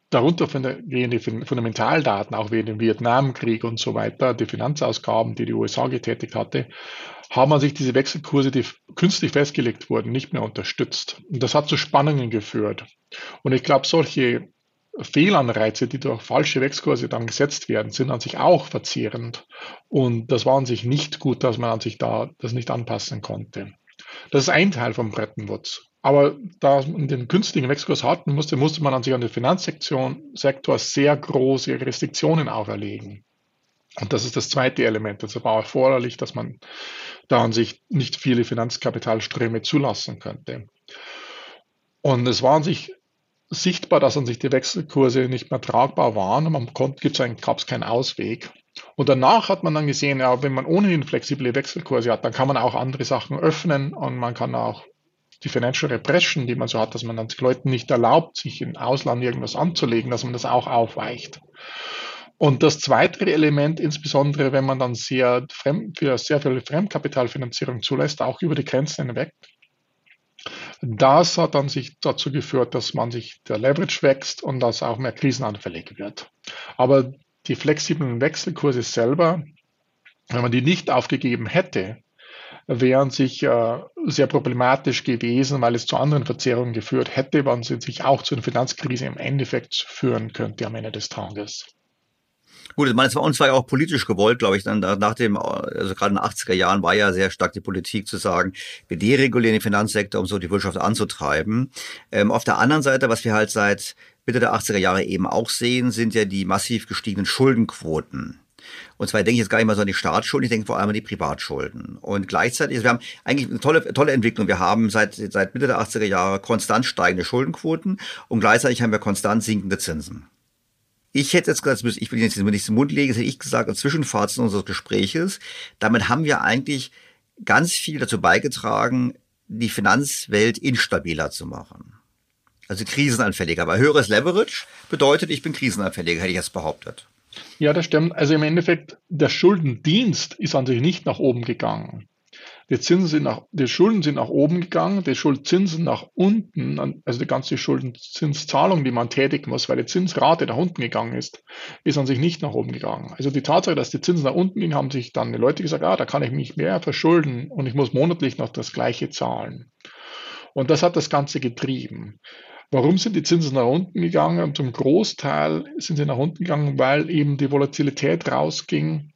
darunter gehende Fundamentaldaten, auch wie den Vietnamkrieg und so weiter, die Finanzausgaben, die die USA getätigt hatte, haben man sich diese Wechselkurse, die künstlich festgelegt wurden, nicht mehr unterstützt. Und das hat zu Spannungen geführt. Und ich glaube, solche Fehlanreize, die durch falsche Wechselkurse dann gesetzt werden, sind an sich auch verzehrend. Und das war an sich nicht gut, dass man an sich da das nicht anpassen konnte. Das ist ein Teil von Bretton Woods. Aber da man den künstlichen Wechselkurs hatten musste, musste man an sich an den Finanzsektor sehr große Restriktionen auferlegen. Und das ist das zweite Element. Also war erforderlich, dass man da an sich nicht viele Finanzkapitalströme zulassen könnte. Und es war an sich sichtbar, dass an sich die Wechselkurse nicht mehr tragbar waren man konnte, gab es keinen Ausweg. Und danach hat man dann gesehen, ja, wenn man ohnehin flexible Wechselkurse hat, dann kann man auch andere Sachen öffnen und man kann auch die Financial Repression, die man so hat, dass man dann Leuten nicht erlaubt, sich im Ausland irgendwas anzulegen, dass man das auch aufweicht. Und das zweite Element, insbesondere wenn man dann sehr, fremd, für sehr viel Fremdkapitalfinanzierung zulässt, auch über die Grenzen hinweg, das hat dann sich dazu geführt, dass man sich der Leverage wächst und dass auch mehr krisenanfällig wird. Aber die flexiblen Wechselkurse selber, wenn man die nicht aufgegeben hätte, wären sich äh, sehr problematisch gewesen, weil es zu anderen Verzerrungen geführt hätte, wann sie sich auch zu einer Finanzkrise im Endeffekt führen könnte am Ende des Tages. Gut, ich meine, es war uns war ja auch politisch gewollt, glaube ich, dann nach dem, also gerade in den 80er Jahren war ja sehr stark die Politik zu sagen, wir deregulieren den Finanzsektor, um so die Wirtschaft anzutreiben. Ähm, auf der anderen Seite, was wir halt seit Mitte der 80er Jahre eben auch sehen, sind ja die massiv gestiegenen Schuldenquoten. Und zwar denke ich jetzt gar nicht mal so an die Staatsschulden, ich denke vor allem an die Privatschulden. Und gleichzeitig, also wir haben eigentlich eine tolle, tolle Entwicklung. Wir haben seit, seit Mitte der 80er Jahre konstant steigende Schuldenquoten und gleichzeitig haben wir konstant sinkende Zinsen. Ich hätte jetzt gesagt, ich will jetzt nicht zum Mund legen, das hätte ich gesagt, als Zwischenfazit unseres Gespräches. Damit haben wir eigentlich ganz viel dazu beigetragen, die Finanzwelt instabiler zu machen. Also krisenanfälliger. Aber höheres Leverage bedeutet, ich bin krisenanfälliger, hätte ich jetzt behauptet. Ja, das stimmt. Also im Endeffekt, der Schuldendienst ist an sich nicht nach oben gegangen. Die Zinsen sind nach, die Schulden sind nach oben gegangen, die Schuldzinsen nach unten, also die ganze Schuldenzinszahlung, die man tätigen muss, weil die Zinsrate nach unten gegangen ist, ist an sich nicht nach oben gegangen. Also die Tatsache, dass die Zinsen nach unten gingen, haben sich dann die Leute gesagt, ah, da kann ich mich mehr verschulden und ich muss monatlich noch das gleiche zahlen. Und das hat das Ganze getrieben. Warum sind die Zinsen nach unten gegangen? Zum Großteil sind sie nach unten gegangen, weil eben die Volatilität rausging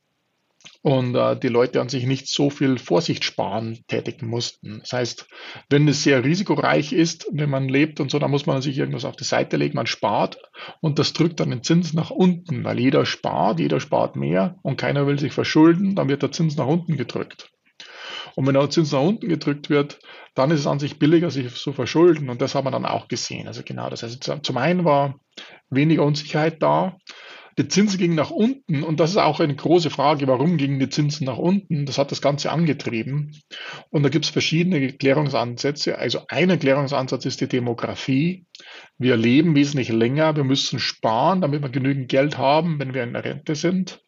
und äh, die Leute an sich nicht so viel Vorsicht sparen tätigen mussten. Das heißt, wenn es sehr risikoreich ist, wenn man lebt und so, dann muss man sich irgendwas auf die Seite legen, man spart und das drückt dann den Zins nach unten, weil jeder spart, jeder spart mehr und keiner will sich verschulden, dann wird der Zins nach unten gedrückt. Und wenn der Zins nach unten gedrückt wird, dann ist es an sich billiger, sich zu verschulden. Und das haben wir dann auch gesehen. Also genau das heißt, zum einen war weniger Unsicherheit da, die Zinsen gingen nach unten und das ist auch eine große Frage, warum gingen die Zinsen nach unten? Das hat das Ganze angetrieben. Und da gibt es verschiedene Erklärungsansätze. Also ein Erklärungsansatz ist die Demografie. Wir leben wesentlich länger, wir müssen sparen, damit wir genügend Geld haben, wenn wir in der Rente sind.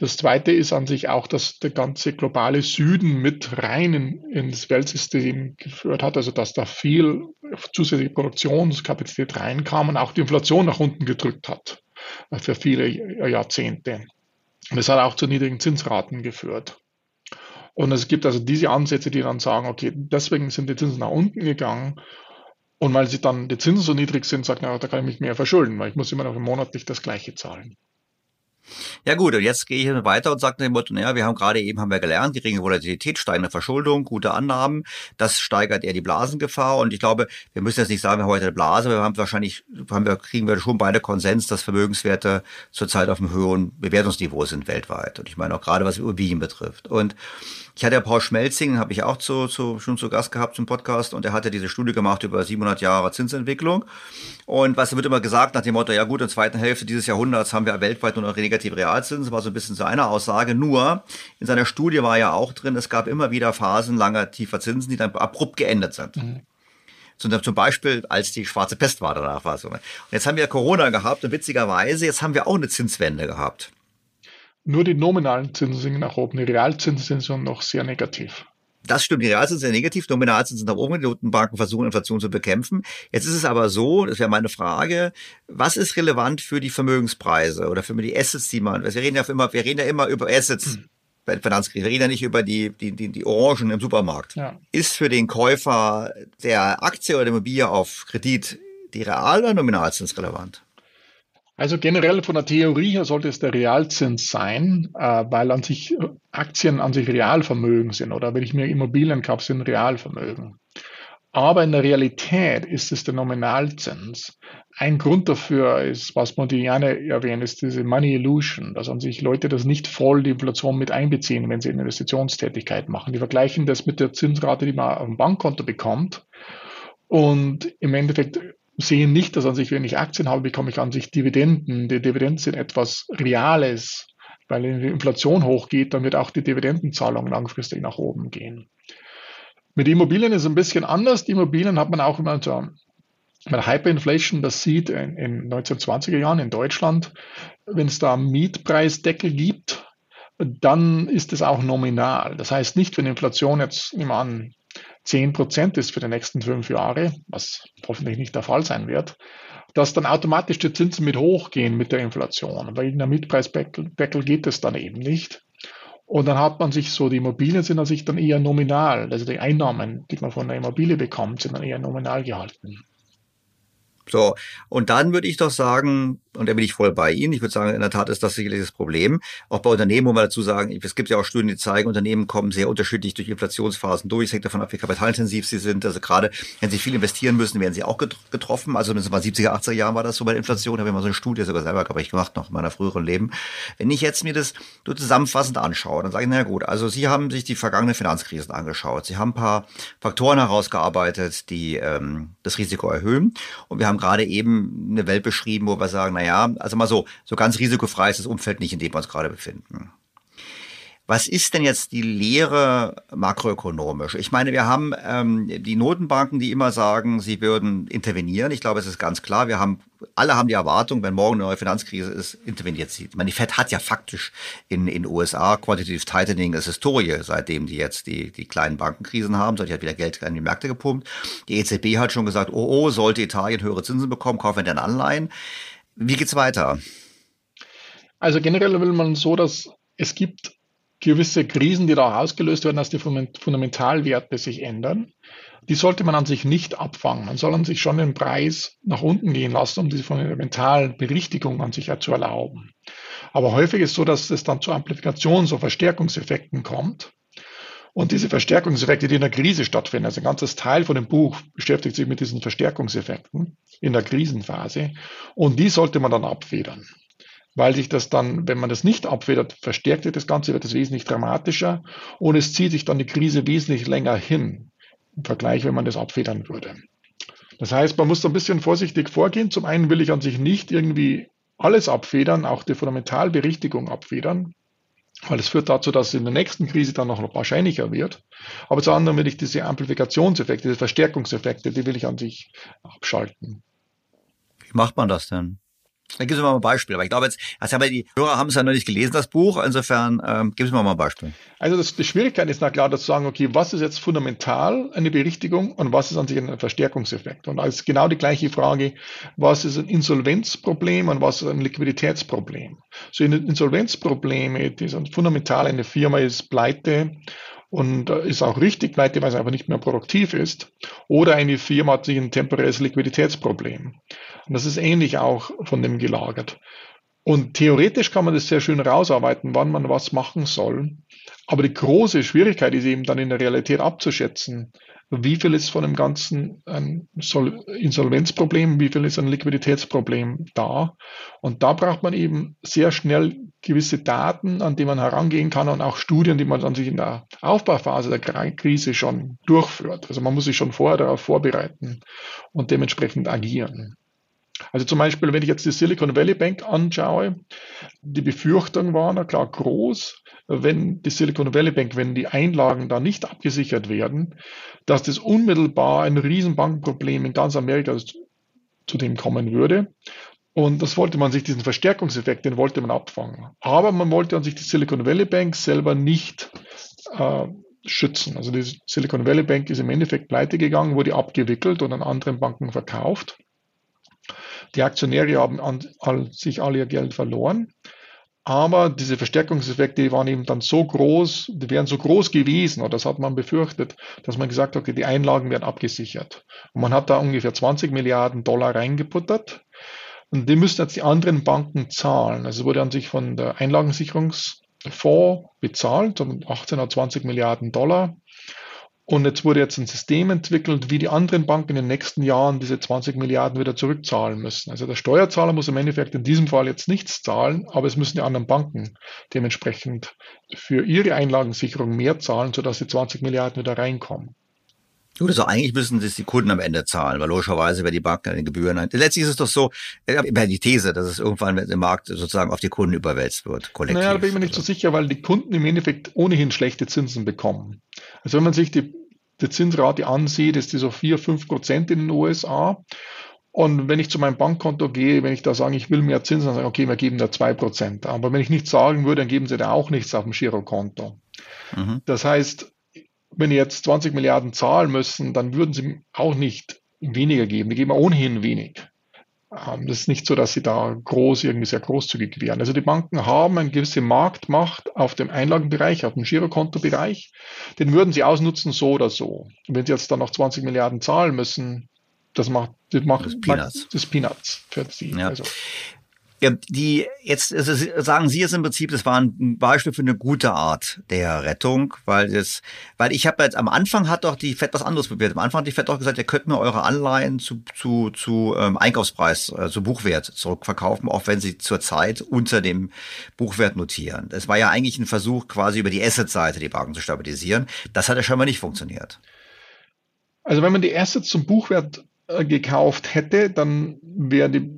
Das zweite ist an sich auch, dass der ganze globale Süden mit rein in, ins Weltsystem geführt hat, also dass da viel zusätzliche Produktionskapazität reinkam und auch die Inflation nach unten gedrückt hat für viele Jahrzehnte. Und es hat auch zu niedrigen Zinsraten geführt. Und es gibt also diese Ansätze, die dann sagen, okay, deswegen sind die Zinsen nach unten gegangen. Und weil sie dann die Zinsen so niedrig sind, sagt man, da kann ich mich mehr verschulden, weil ich muss immer noch monatlich das Gleiche zahlen. Ja gut, und jetzt gehe ich weiter und sage dem Motto, naja, wir haben gerade eben haben wir gelernt, geringe Volatilität, steigende Verschuldung, gute Annahmen, das steigert eher die Blasengefahr. Und ich glaube, wir müssen jetzt nicht sagen, wir haben heute eine Blase, wir haben wahrscheinlich, haben wir, kriegen wir schon beide Konsens, dass Vermögenswerte zurzeit auf einem höheren Bewertungsniveau sind weltweit. Und ich meine auch gerade was Immobilien betrifft. Und ich hatte ja Paul Schmelzing, habe ich auch zu, zu, schon zu Gast gehabt zum Podcast und er hatte diese Studie gemacht über 700 Jahre Zinsentwicklung. Und was wird immer gesagt nach dem Motto, ja gut, in der zweiten Hälfte dieses Jahrhunderts haben wir weltweit nur noch negative Realzinsen, war so ein bisschen seine Aussage. Nur in seiner Studie war ja auch drin, es gab immer wieder Phasen langer tiefer Zinsen, die dann abrupt geendet sind. Mhm zum Beispiel, als die schwarze Pest war danach war so. Und jetzt haben wir Corona gehabt und witzigerweise, jetzt haben wir auch eine Zinswende gehabt. Nur die nominalen Zinsen sind nach oben, die Realzinsen sind noch sehr negativ. Das stimmt, die Realzinsen sind negativ, Nominalzinsen sind nach oben, die Notenbanken versuchen Inflation zu bekämpfen. Jetzt ist es aber so, das wäre meine Frage, was ist relevant für die Vermögenspreise oder für die Assets, die man, wir reden ja immer, wir reden ja immer über Assets. Hm. Bei der Finanzkrise. Wir reden ja nicht über die, die, die, die Orangen im Supermarkt. Ja. Ist für den Käufer der Aktie oder der Immobilie auf Kredit die Real- oder Nominalzins relevant? Also generell von der Theorie her sollte es der Realzins sein, äh, weil an sich äh, Aktien an sich Realvermögen sind oder wenn ich mir Immobilien kaufe, sind Realvermögen. Aber in der Realität ist es der Nominalzins. Ein Grund dafür ist, was Modigliani erwähnt, ist diese Money Illusion, dass an sich Leute das nicht voll die Inflation mit einbeziehen, wenn sie eine Investitionstätigkeit machen. Die vergleichen das mit der Zinsrate, die man auf dem Bankkonto bekommt. Und im Endeffekt sehen nicht, dass an sich, wenn ich Aktien habe, bekomme ich an sich Dividenden. Die Dividenden sind etwas Reales, weil wenn die Inflation hochgeht, dann wird auch die Dividendenzahlung langfristig nach oben gehen. Mit Immobilien ist es ein bisschen anders. Die Immobilien hat man auch immer so mit Hyperinflation, das sieht in, in 1920er Jahren in Deutschland, wenn es da Mietpreisdeckel gibt, dann ist es auch nominal. Das heißt nicht, wenn Inflation jetzt, wir an, 10 Prozent ist für die nächsten fünf Jahre, was hoffentlich nicht der Fall sein wird, dass dann automatisch die Zinsen mit hochgehen mit der Inflation. In der Mietpreisdeckel geht es dann eben nicht. Und dann hat man sich so, die Immobilien sind an sich dann eher nominal, also die Einnahmen, die man von der Immobilie bekommt, sind dann eher nominal gehalten. So, und dann würde ich doch sagen, und da bin ich voll bei Ihnen, ich würde sagen, in der Tat ist das sicherlich das Problem. Auch bei Unternehmen, wo wir dazu sagen, es gibt ja auch Studien, die zeigen, Unternehmen kommen sehr unterschiedlich durch Inflationsphasen durch. Es hängt davon ab, wie kapitalintensiv sie sind. Also gerade, wenn sie viel investieren müssen, werden sie auch getroffen. Also zumindest mal 70er, 80er Jahren war das so bei der Inflation. Da habe ich mal so eine Studie sogar selber, glaube ich, gemacht, noch in meiner früheren Leben. Wenn ich jetzt mir das so zusammenfassend anschaue, dann sage ich, na gut, also Sie haben sich die vergangenen Finanzkrisen angeschaut. Sie haben ein paar Faktoren herausgearbeitet, die ähm, das Risiko erhöhen. Und wir haben gerade eben eine Welt beschrieben, wo wir sagen, na ja, also mal so, so ganz risikofrei ist das Umfeld nicht, in dem wir uns gerade befinden. Was ist denn jetzt die Lehre makroökonomisch? Ich meine, wir haben ähm, die Notenbanken, die immer sagen, sie würden intervenieren. Ich glaube, es ist ganz klar. Wir haben alle haben die Erwartung, wenn morgen eine neue Finanzkrise ist, interveniert sie. Ich meine, die Fed hat ja faktisch in in USA Quantitative Tightening als Historie, seitdem die jetzt die die kleinen Bankenkrisen haben. Die hat wieder Geld in die Märkte gepumpt. Die EZB hat schon gesagt, oh oh, sollte Italien höhere Zinsen bekommen, kaufen wir dann Anleihen. Wie geht's weiter? Also generell will man so, dass es gibt gewisse Krisen, die da ausgelöst werden, dass die Fundamentalwerte sich ändern. Die sollte man an sich nicht abfangen. Man soll an sich schon den Preis nach unten gehen lassen, um diese Fundamentalberichtigung an sich zu erlauben. Aber häufig ist es so, dass es dann zu Amplifikations- und Verstärkungseffekten kommt. Und diese Verstärkungseffekte, die in der Krise stattfinden, also ein ganzes Teil von dem Buch beschäftigt sich mit diesen Verstärkungseffekten in der Krisenphase. Und die sollte man dann abfedern weil sich das dann, wenn man das nicht abfedert, verstärkt wird das Ganze, wird es wesentlich dramatischer und es zieht sich dann die Krise wesentlich länger hin im Vergleich, wenn man das abfedern würde. Das heißt, man muss da ein bisschen vorsichtig vorgehen. Zum einen will ich an sich nicht irgendwie alles abfedern, auch die Fundamentalberichtigung abfedern, weil es führt dazu, dass es in der nächsten Krise dann noch wahrscheinlicher wird. Aber zum anderen will ich diese Amplifikationseffekte, diese Verstärkungseffekte, die will ich an sich abschalten. Wie macht man das denn? Dann gib mir mal ein Beispiel. Aber ich glaube jetzt, also die Hörer haben es ja noch nicht gelesen, das Buch. Insofern ähm, gib mir mal ein Beispiel. Also das, die Schwierigkeit ist na klar, zu sagen, okay, was ist jetzt fundamental eine Berichtigung und was ist an sich ein Verstärkungseffekt? Und da ist genau die gleiche Frage, was ist ein Insolvenzproblem und was ist ein Liquiditätsproblem? So in Insolvenzprobleme, die sind fundamental, eine Firma ist pleite und äh, ist auch richtig pleite, weil es einfach nicht mehr produktiv ist. Oder eine Firma hat sich ein temporäres Liquiditätsproblem. Und das ist ähnlich auch von dem gelagert. Und theoretisch kann man das sehr schön rausarbeiten, wann man was machen soll. Aber die große Schwierigkeit ist eben dann in der Realität abzuschätzen, wie viel ist von dem Ganzen ein Insolvenzproblem, wie viel ist ein Liquiditätsproblem da. Und da braucht man eben sehr schnell gewisse Daten, an die man herangehen kann und auch Studien, die man dann sich in der Aufbauphase der Krise schon durchführt. Also man muss sich schon vorher darauf vorbereiten und dementsprechend agieren. Also zum Beispiel, wenn ich jetzt die Silicon Valley Bank anschaue, die Befürchtung war na klar groß, wenn die Silicon Valley Bank, wenn die Einlagen da nicht abgesichert werden, dass das unmittelbar ein Riesenbankproblem in ganz Amerika zu dem kommen würde. Und das wollte man sich, diesen Verstärkungseffekt, den wollte man abfangen. Aber man wollte an sich die Silicon Valley Bank selber nicht äh, schützen. Also die Silicon Valley Bank ist im Endeffekt pleite gegangen, wurde abgewickelt und an anderen Banken verkauft. Die Aktionäre haben an, all, sich alle ihr Geld verloren. Aber diese Verstärkungseffekte die waren eben dann so groß, die wären so groß gewesen, oder das hat man befürchtet, dass man gesagt hat, okay, die Einlagen werden abgesichert. Und man hat da ungefähr 20 Milliarden Dollar reingeputtert. Und die müssen jetzt die anderen Banken zahlen. Also wurde an sich von der Einlagensicherungsfonds bezahlt, um 18 oder 20 Milliarden Dollar. Und jetzt wurde jetzt ein System entwickelt, wie die anderen Banken in den nächsten Jahren diese 20 Milliarden wieder zurückzahlen müssen. Also der Steuerzahler muss im Endeffekt in diesem Fall jetzt nichts zahlen, aber es müssen die anderen Banken dementsprechend für ihre Einlagensicherung mehr zahlen, sodass die 20 Milliarden wieder reinkommen. Gut, also eigentlich müssen das die Kunden am Ende zahlen, weil logischerweise wer die Banken an den Gebühren ein. Letztlich ist es doch so, ich habe die These, dass es irgendwann im Markt sozusagen auf die Kunden überwälzt wird, kollektiv. Naja, da bin ich mir nicht so sicher, weil die Kunden im Endeffekt ohnehin schlechte Zinsen bekommen. Also wenn man sich die die Zinsrate ansieht, ist die so 4, 5 Prozent in den USA. Und wenn ich zu meinem Bankkonto gehe, wenn ich da sage, ich will mehr Zinsen, dann sage ich, okay, wir geben da 2 Prozent. Aber wenn ich nichts sagen würde, dann geben sie da auch nichts auf dem Girokonto. Mhm. Das heißt, wenn die jetzt 20 Milliarden zahlen müssen, dann würden sie auch nicht weniger geben. Die geben ohnehin wenig. Ähm, das ist nicht so, dass sie da groß, irgendwie sehr großzügig wären. Also die Banken haben eine gewisse Marktmacht auf dem Einlagenbereich, auf dem Girokontobereich. Den würden sie ausnutzen, so oder so. Und wenn sie jetzt dann noch 20 Milliarden zahlen müssen, das macht, das macht das Peanuts, das Peanuts für sie. Ja. Also. Ja, die jetzt also sagen Sie es im Prinzip, das war ein Beispiel für eine gute Art der Rettung, weil das, weil ich habe jetzt am Anfang hat doch die Fed was anderes probiert. Am Anfang hat die Fed doch gesagt, ihr könnt mir eure Anleihen zu zu zu ähm, Einkaufspreis, äh, zu Buchwert zurückverkaufen, auch wenn sie zurzeit unter dem Buchwert notieren. Das war ja eigentlich ein Versuch, quasi über die Asset-Seite die Banken zu stabilisieren. Das hat ja scheinbar nicht funktioniert. Also wenn man die Assets zum Buchwert äh, gekauft hätte, dann wäre die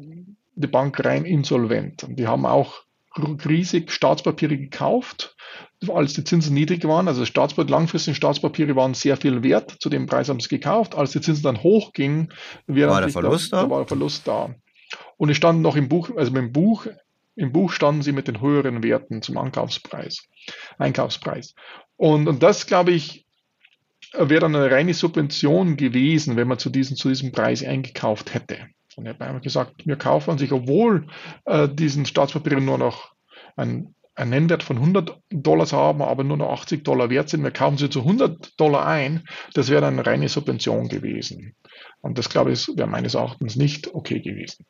die Bank rein insolvent. Und die haben auch riesig Staatspapiere gekauft, als die Zinsen niedrig waren. Also Staatspapier, langfristige Staatspapiere waren sehr viel wert. Zu dem Preis haben sie gekauft. Als die Zinsen dann hochgingen, war der Verlust da, da? war der Verlust da. Und es standen noch im Buch, also im Buch, im Buch standen sie mit den höheren Werten zum Ankaufspreis, Einkaufspreis. Und, und das, glaube ich, wäre dann eine reine Subvention gewesen, wenn man zu diesem, zu diesem Preis eingekauft hätte. Und er hat einfach gesagt, wir kaufen sich, obwohl äh, diesen Staatspapiere nur noch ein, ein Nennwert von 100 Dollars haben, aber nur noch 80 Dollar wert sind, wir kaufen sie zu 100 Dollar ein, das wäre dann eine reine Subvention gewesen. Und das, glaube ich, wäre meines Erachtens nicht okay gewesen.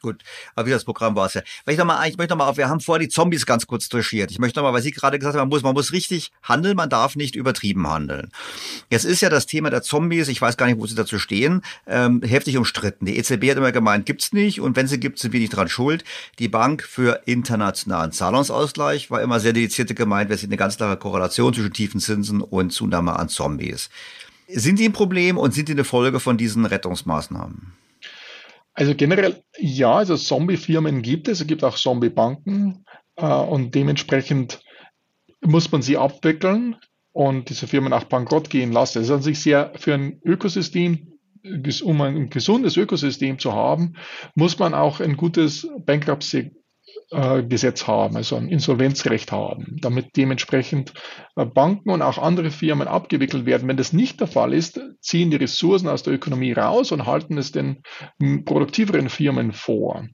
Gut, aber wie das Programm war es ja. Ich, noch mal, ich möchte noch mal auf, wir haben vorher die Zombies ganz kurz touchiert. Ich möchte noch mal, weil Sie gerade gesagt haben, man muss, man muss richtig handeln, man darf nicht übertrieben handeln. Jetzt ist ja das Thema der Zombies, ich weiß gar nicht, wo Sie dazu stehen, ähm, heftig umstritten. Die EZB hat immer gemeint, gibt's nicht und wenn sie gibt, sind wir nicht dran schuld. Die Bank für internationalen Zahlungsausgleich war immer sehr dedizierte gemeint, wir sind eine ganz klare Korrelation zwischen tiefen Zinsen und Zunahme an Zombies. Sind die ein Problem und sind die eine Folge von diesen Rettungsmaßnahmen? Also generell ja, also Zombie-Firmen gibt es, es gibt auch Zombie-Banken äh, und dementsprechend muss man sie abwickeln und diese Firmen auch bankrott gehen lassen. Es ist an sich sehr für ein Ökosystem, um ein gesundes Ökosystem zu haben, muss man auch ein gutes Bankruptcy äh, Gesetz haben, also ein Insolvenzrecht haben, damit dementsprechend äh, Banken und auch andere Firmen abgewickelt werden. Wenn das nicht der Fall ist, ziehen die Ressourcen aus der Ökonomie raus und halten es den produktiveren Firmen vor.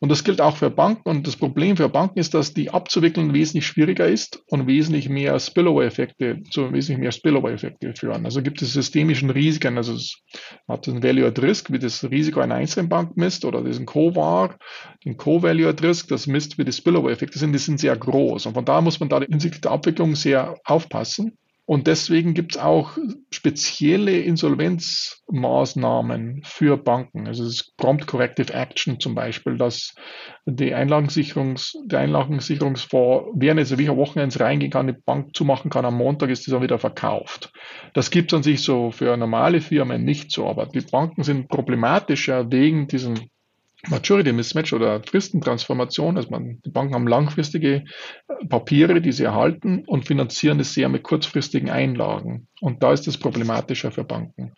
Und das gilt auch für Banken. Und das Problem für Banken ist, dass die abzuwickeln wesentlich schwieriger ist und wesentlich mehr Spillover-Effekte zu wesentlich mehr Spillover-Effekte führen. Also gibt es systemischen Risiken. Also es hat ein Value at Risk, wie das Risiko einer einzelnen Bank misst, oder diesen Co-VAR, den Co-Value at Risk, das misst, wie die Spillover-Effekte sind. Die sind sehr groß. Und von daher muss man da hinsichtlich der Abwicklung sehr aufpassen. Und deswegen gibt es auch spezielle Insolvenzmaßnahmen für Banken. Also das Prompt Corrective Action zum Beispiel, dass die Einlagensicherungs, der Einlagensicherungsfonds während es wie Wochenends reingehen kann, die Bank zumachen kann, am Montag ist die dann wieder verkauft. Das gibt es an sich so für normale Firmen nicht so, aber die Banken sind problematischer wegen diesen Maturity Mismatch oder Fristentransformation. Also man, die Banken haben langfristige äh, Papiere, die sie erhalten und finanzieren es sehr mit kurzfristigen Einlagen. Und da ist das problematischer für Banken.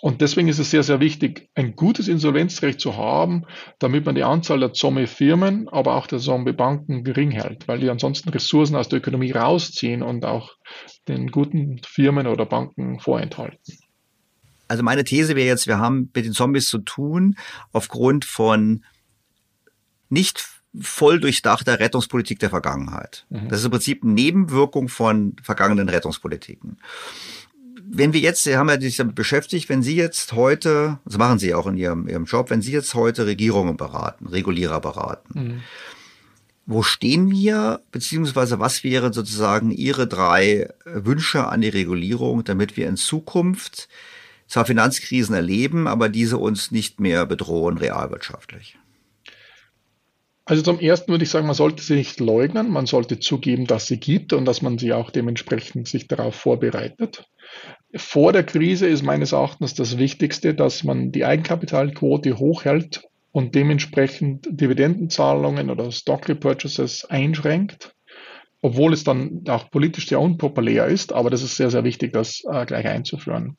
Und deswegen ist es sehr, sehr wichtig, ein gutes Insolvenzrecht zu haben, damit man die Anzahl der Zombie-Firmen, aber auch der Zombie-Banken gering hält, weil die ansonsten Ressourcen aus der Ökonomie rausziehen und auch den guten Firmen oder Banken vorenthalten. Also meine These wäre jetzt, wir haben mit den Zombies zu tun aufgrund von nicht voll durchdachter Rettungspolitik der Vergangenheit. Mhm. Das ist im Prinzip eine Nebenwirkung von vergangenen Rettungspolitiken. Wenn wir jetzt, Sie haben ja sich damit beschäftigt, wenn Sie jetzt heute, das machen Sie auch in Ihrem, Ihrem Job, wenn Sie jetzt heute Regierungen beraten, Regulierer beraten, mhm. wo stehen wir, beziehungsweise was wären sozusagen Ihre drei Wünsche an die Regulierung, damit wir in Zukunft zwar Finanzkrisen erleben, aber diese uns nicht mehr bedrohen realwirtschaftlich? Also zum Ersten würde ich sagen, man sollte sie nicht leugnen, man sollte zugeben, dass sie gibt und dass man sie auch dementsprechend sich darauf vorbereitet. Vor der Krise ist meines Erachtens das Wichtigste, dass man die Eigenkapitalquote hochhält und dementsprechend Dividendenzahlungen oder Stock Repurchases einschränkt, obwohl es dann auch politisch sehr unpopulär ist, aber das ist sehr, sehr wichtig, das äh, gleich einzuführen.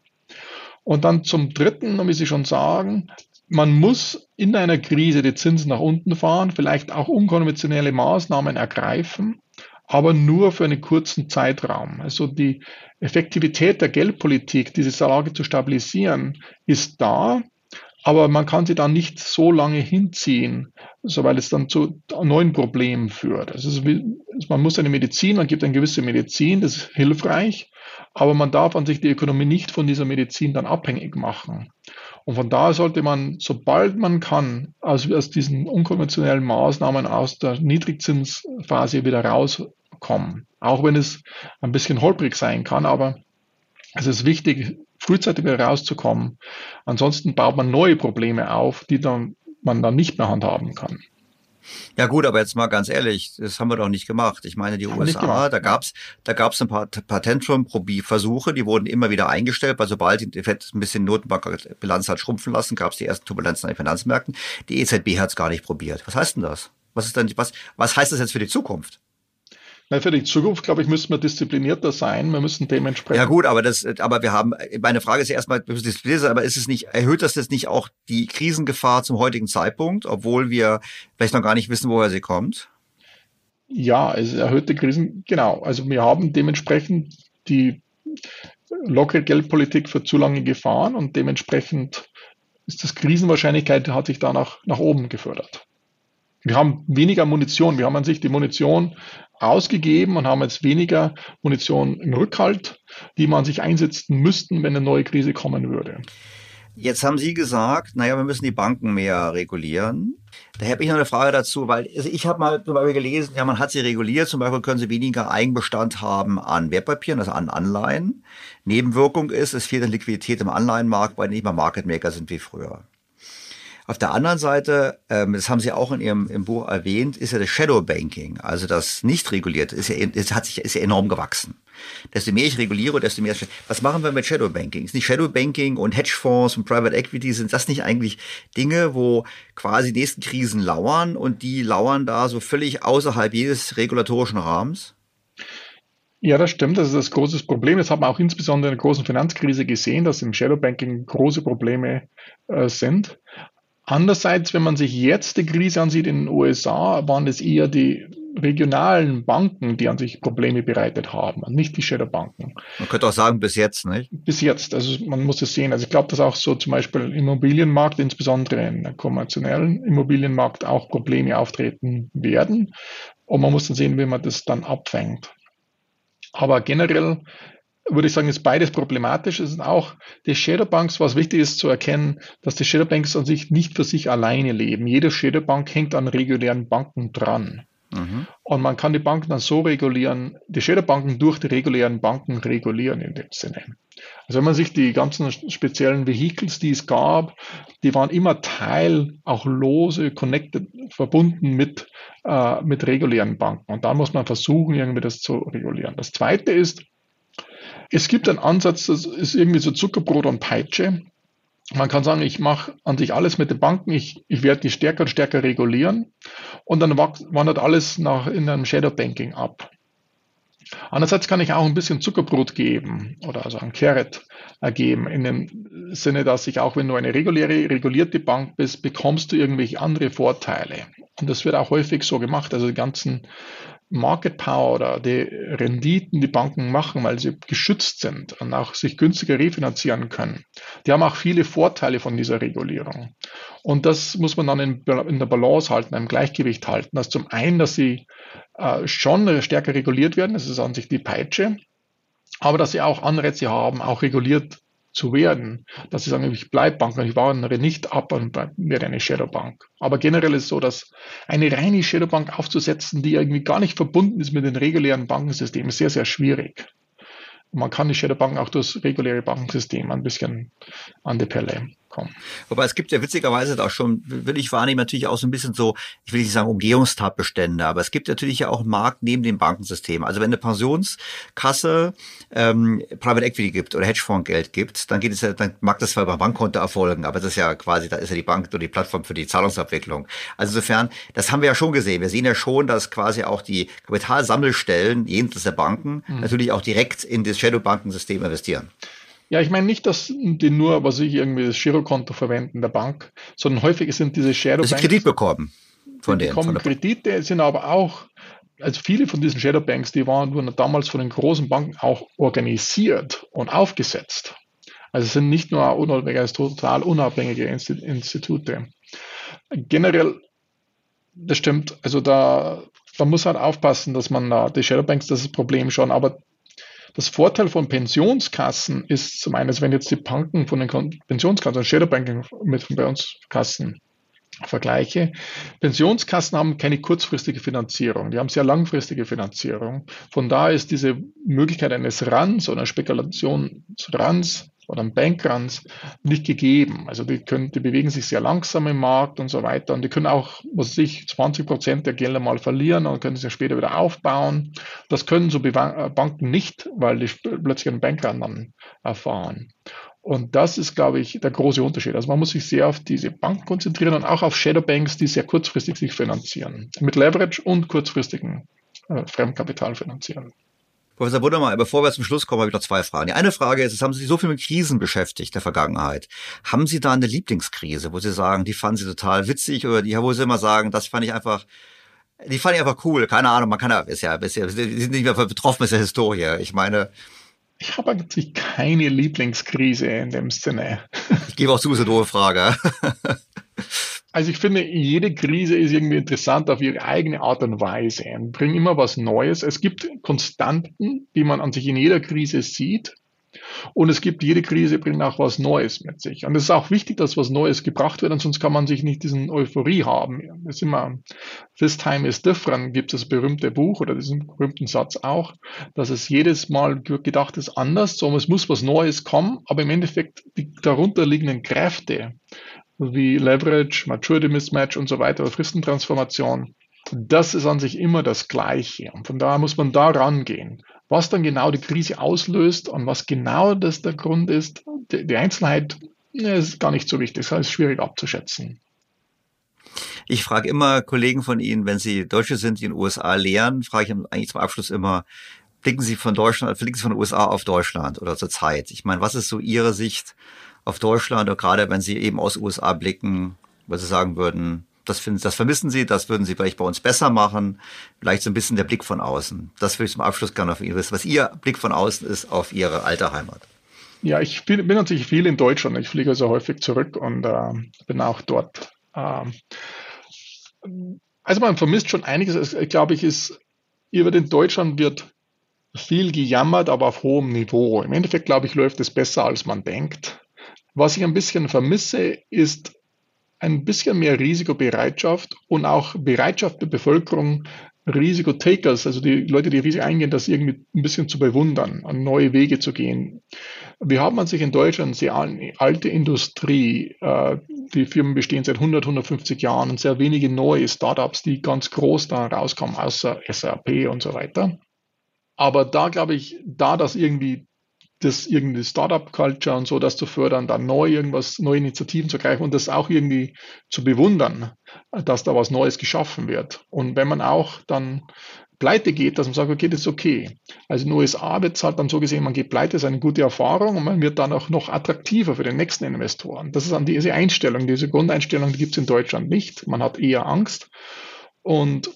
Und dann zum Dritten, muss ich schon sagen, man muss in einer Krise die Zinsen nach unten fahren, vielleicht auch unkonventionelle Maßnahmen ergreifen, aber nur für einen kurzen Zeitraum. Also die Effektivität der Geldpolitik, diese Lage zu stabilisieren, ist da, aber man kann sie dann nicht so lange hinziehen, so weil es dann zu neuen Problemen führt. Also man muss eine Medizin, man gibt eine gewisse Medizin, das ist hilfreich, aber man darf an sich die Ökonomie nicht von dieser Medizin dann abhängig machen. Und von daher sollte man, sobald man kann, aus, aus diesen unkonventionellen Maßnahmen aus der Niedrigzinsphase wieder rauskommen. Auch wenn es ein bisschen holprig sein kann, aber es ist wichtig, frühzeitig wieder rauszukommen. Ansonsten baut man neue Probleme auf, die dann, man dann nicht mehr handhaben kann. Ja gut, aber jetzt mal ganz ehrlich, das haben wir doch nicht gemacht. Ich meine, die haben USA, da gab's, da gab's ein paar Patentversuche, die wurden immer wieder eingestellt, weil sobald die Fed ein bisschen Notenbankbilanz hat schrumpfen lassen, gab's die ersten Turbulenzen an den Finanzmärkten. Die EZB hat's gar nicht probiert. Was heißt denn das? Was ist denn, was, was heißt das jetzt für die Zukunft? Na, für die Zukunft, glaube ich, müssen wir disziplinierter sein. Wir müssen dementsprechend. Ja gut, aber das, aber wir haben, meine Frage ist ja erstmal, aber ist es nicht, erhöht das jetzt nicht auch die Krisengefahr zum heutigen Zeitpunkt, obwohl wir vielleicht noch gar nicht wissen, woher sie kommt? Ja, es erhöht die Krisen, genau. Also wir haben dementsprechend die lockere Geldpolitik für zu lange gefahren und dementsprechend ist das Krisenwahrscheinlichkeit hat sich da nach, nach oben gefördert. Wir haben weniger Munition. Wir haben an sich die Munition ausgegeben und haben jetzt weniger Munition im Rückhalt, die man sich einsetzen müssten, wenn eine neue Krise kommen würde. Jetzt haben Sie gesagt, naja, wir müssen die Banken mehr regulieren. Da habe ich noch eine Frage dazu, weil also ich habe mal zum Beispiel gelesen, ja, man hat sie reguliert, zum Beispiel können sie weniger Eigenbestand haben an Wertpapieren, also an Anleihen. Nebenwirkung ist, es fehlt an Liquidität im Anleihenmarkt, weil nicht mehr Market Maker sind wie früher. Auf der anderen Seite, ähm, das haben Sie auch in Ihrem im Buch erwähnt, ist ja das Shadow Banking, also das nicht reguliert, ist ja, ist, hat sich, ist ja enorm gewachsen. Desto mehr ich reguliere, desto mehr. Was machen wir mit Shadow Banking? Ist nicht Shadow Banking und Hedgefonds und Private Equity, sind das nicht eigentlich Dinge, wo quasi nächsten Krisen lauern und die lauern da so völlig außerhalb jedes regulatorischen Rahmens? Ja, das stimmt. Das ist das große Problem. Das hat man auch insbesondere in der großen Finanzkrise gesehen, dass im Shadow Banking große Probleme äh, sind. Andererseits, wenn man sich jetzt die Krise ansieht in den USA, waren es eher die regionalen Banken, die an sich Probleme bereitet haben und nicht die Shadow-Banken. Man könnte auch sagen, bis jetzt, nicht? Bis jetzt. Also man muss es sehen. Also ich glaube, dass auch so zum Beispiel im Immobilienmarkt, insbesondere im konventionellen Immobilienmarkt, auch Probleme auftreten werden. Und man muss dann sehen, wie man das dann abfängt. Aber generell würde ich sagen, ist beides problematisch. Es sind auch die Shadowbanks, was wichtig ist zu erkennen, dass die Shadowbanks an sich nicht für sich alleine leben. Jede Shadowbank hängt an regulären Banken dran. Mhm. Und man kann die Banken dann so regulieren, die Shadowbanken durch die regulären Banken regulieren in dem Sinne. Also wenn man sich die ganzen speziellen Vehicles, die es gab, die waren immer Teil, auch lose, connected, verbunden mit, äh, mit regulären Banken. Und da muss man versuchen, irgendwie das zu regulieren. Das zweite ist, es gibt einen Ansatz, das ist irgendwie so Zuckerbrot und Peitsche. Man kann sagen, ich mache an sich alles mit den Banken, ich, ich werde die stärker und stärker regulieren und dann wandert alles nach, in einem Shadow Banking ab. Andererseits kann ich auch ein bisschen Zuckerbrot geben oder also ein Carrot geben, in dem Sinne, dass ich auch, wenn du eine reguläre, regulierte Bank bist, bekommst du irgendwelche andere Vorteile. Und das wird auch häufig so gemacht. Also die ganzen Market Power oder die Renditen, die Banken machen, weil sie geschützt sind und auch sich günstiger refinanzieren können. Die haben auch viele Vorteile von dieser Regulierung. Und das muss man dann in, in der Balance halten, im Gleichgewicht halten. Das zum einen, dass sie äh, schon stärker reguliert werden, das ist an sich die Peitsche, aber dass sie auch Anreize haben, auch reguliert zu werden, dass sie sagen, ich bleibe Bank und ich wandere nicht ab und werde eine Shadowbank. Aber generell ist es so, dass eine reine Shadowbank aufzusetzen, die irgendwie gar nicht verbunden ist mit dem regulären Bankensystem, ist sehr, sehr schwierig. man kann die Shadowbank auch durch das reguläre Bankensystem ein bisschen an die Perle kommen. Wobei es gibt ja witzigerweise auch schon, will ich wahrnehmen, natürlich auch so ein bisschen so, ich will nicht sagen Umgehungstatbestände, aber es gibt natürlich ja auch einen Markt neben dem Bankensystem. Also wenn eine Pensionskasse ähm, Private Equity gibt oder Hedgefondsgeld gibt, dann geht es ja, dann mag das zwar über Bankkonto erfolgen, aber das ist ja quasi, da ist ja die Bank oder die Plattform für die Zahlungsabwicklung. Also insofern, das haben wir ja schon gesehen. Wir sehen ja schon, dass quasi auch die Kapitalsammelstellen jenseits der Banken mhm. natürlich auch direkt in das Shadow-Bankensystem investieren. Ja, ich meine nicht, dass die nur, was ich irgendwie das Girokonto verwenden der Bank, sondern häufig sind diese Shadow Banks. Kredit bekommen von denen. Bekommen Kredite, sind aber auch, also viele von diesen Shadow Banks, die waren, wurden damals von den großen Banken auch organisiert und aufgesetzt. Also sind nicht nur unabhängige, total unabhängige Institute. Generell, das stimmt, also da, da muss halt aufpassen, dass man da, die Shadow Banks, das ist das Problem schon, aber das Vorteil von Pensionskassen ist zum einen, wenn jetzt die Banken von den Pensionskassen, also Shadowbanking mit den Pensionskassen vergleiche, Pensionskassen haben keine kurzfristige Finanzierung, die haben sehr langfristige Finanzierung. Von daher ist diese Möglichkeit eines Runs oder Spekulationsruns oder ein Bankruns nicht gegeben. Also die, können, die bewegen sich sehr langsam im Markt und so weiter und die können auch, was sich 20 Prozent der Gelder mal verlieren und können sie später wieder aufbauen. Das können so äh, Banken nicht, weil die plötzlich einen Bankrun dann erfahren. Und das ist, glaube ich, der große Unterschied. Also man muss sich sehr auf diese Banken konzentrieren und auch auf Shadowbanks, die sehr kurzfristig sich finanzieren. Mit Leverage und kurzfristigen äh, Fremdkapital finanzieren. Professor Bundermann, bevor wir zum Schluss kommen, habe ich noch zwei Fragen. Die eine Frage ist, es haben Sie sich so viel mit Krisen beschäftigt der Vergangenheit. Haben Sie da eine Lieblingskrise, wo Sie sagen, die fanden Sie total witzig oder die, wo Sie immer sagen, das fand ich einfach, die fand ich einfach cool. Keine Ahnung, man kann ja, ist ja, ist ja, Sie sind nicht mehr betroffen mit der Historie. Ich meine, ich habe eigentlich keine Lieblingskrise in dem Sinne. Ich gebe auch zu, ist eine doofe Frage. Also ich finde, jede Krise ist irgendwie interessant auf ihre eigene Art und Weise und bringt immer was Neues. Es gibt Konstanten, die man an sich in jeder Krise sieht. Und es gibt, jede Krise bringt auch was Neues mit sich. Und es ist auch wichtig, dass was Neues gebracht wird, sonst kann man sich nicht diesen Euphorie haben. Das ist immer, This time is different, gibt es das berühmte Buch oder diesen berühmten Satz auch, dass es jedes Mal gedacht ist anders, sondern es muss was Neues kommen, aber im Endeffekt die darunterliegenden Kräfte, wie Leverage, Maturity Mismatch und so weiter, Fristentransformation, das ist an sich immer das Gleiche. Und von daher muss man da rangehen. Was dann genau die Krise auslöst und was genau das der Grund ist, die, Einzelheit ist gar nicht so wichtig. Das ist schwierig abzuschätzen. Ich frage immer Kollegen von Ihnen, wenn Sie Deutsche sind, die in den USA lehren, frage ich eigentlich zum Abschluss immer, blicken Sie von Deutschland, blicken Sie von den USA auf Deutschland oder zur Zeit? Ich meine, was ist so Ihre Sicht auf Deutschland, oder gerade wenn Sie eben aus USA blicken, was Sie sagen würden, das, finden, das vermissen Sie, das würden Sie vielleicht bei uns besser machen. Vielleicht so ein bisschen der Blick von außen. Das würde ich zum Abschluss gerne auf Ihnen wissen, was Ihr Blick von außen ist auf Ihre alte Heimat. Ja, ich bin, bin natürlich viel in Deutschland. Ich fliege also häufig zurück und äh, bin auch dort. Äh, also man vermisst schon einiges. Ich glaube, ich ist über den Deutschland wird viel gejammert, aber auf hohem Niveau. Im Endeffekt, glaube ich, läuft es besser, als man denkt. Was ich ein bisschen vermisse, ist ein bisschen mehr Risikobereitschaft und auch Bereitschaft der Bevölkerung, Risikotakers, also die Leute, die Risiko eingehen, das irgendwie ein bisschen zu bewundern, an neue Wege zu gehen. Wir haben an sich in Deutschland sehr alte Industrie. Äh, die Firmen bestehen seit 100, 150 Jahren und sehr wenige neue Startups, die ganz groß da rauskommen, außer SAP und so weiter. Aber da glaube ich, da das irgendwie das irgendwie Startup-Culture und so, das zu fördern, dann neu irgendwas, neue Initiativen zu greifen und das auch irgendwie zu bewundern, dass da was Neues geschaffen wird. Und wenn man auch dann pleite geht, dass man sagt, okay, das ist okay. Also in den USA wird es halt dann so gesehen, man geht pleite, ist eine gute Erfahrung und man wird dann auch noch attraktiver für den nächsten Investoren. Das ist dann diese Einstellung, diese Grundeinstellung, die gibt es in Deutschland nicht. Man hat eher Angst. Und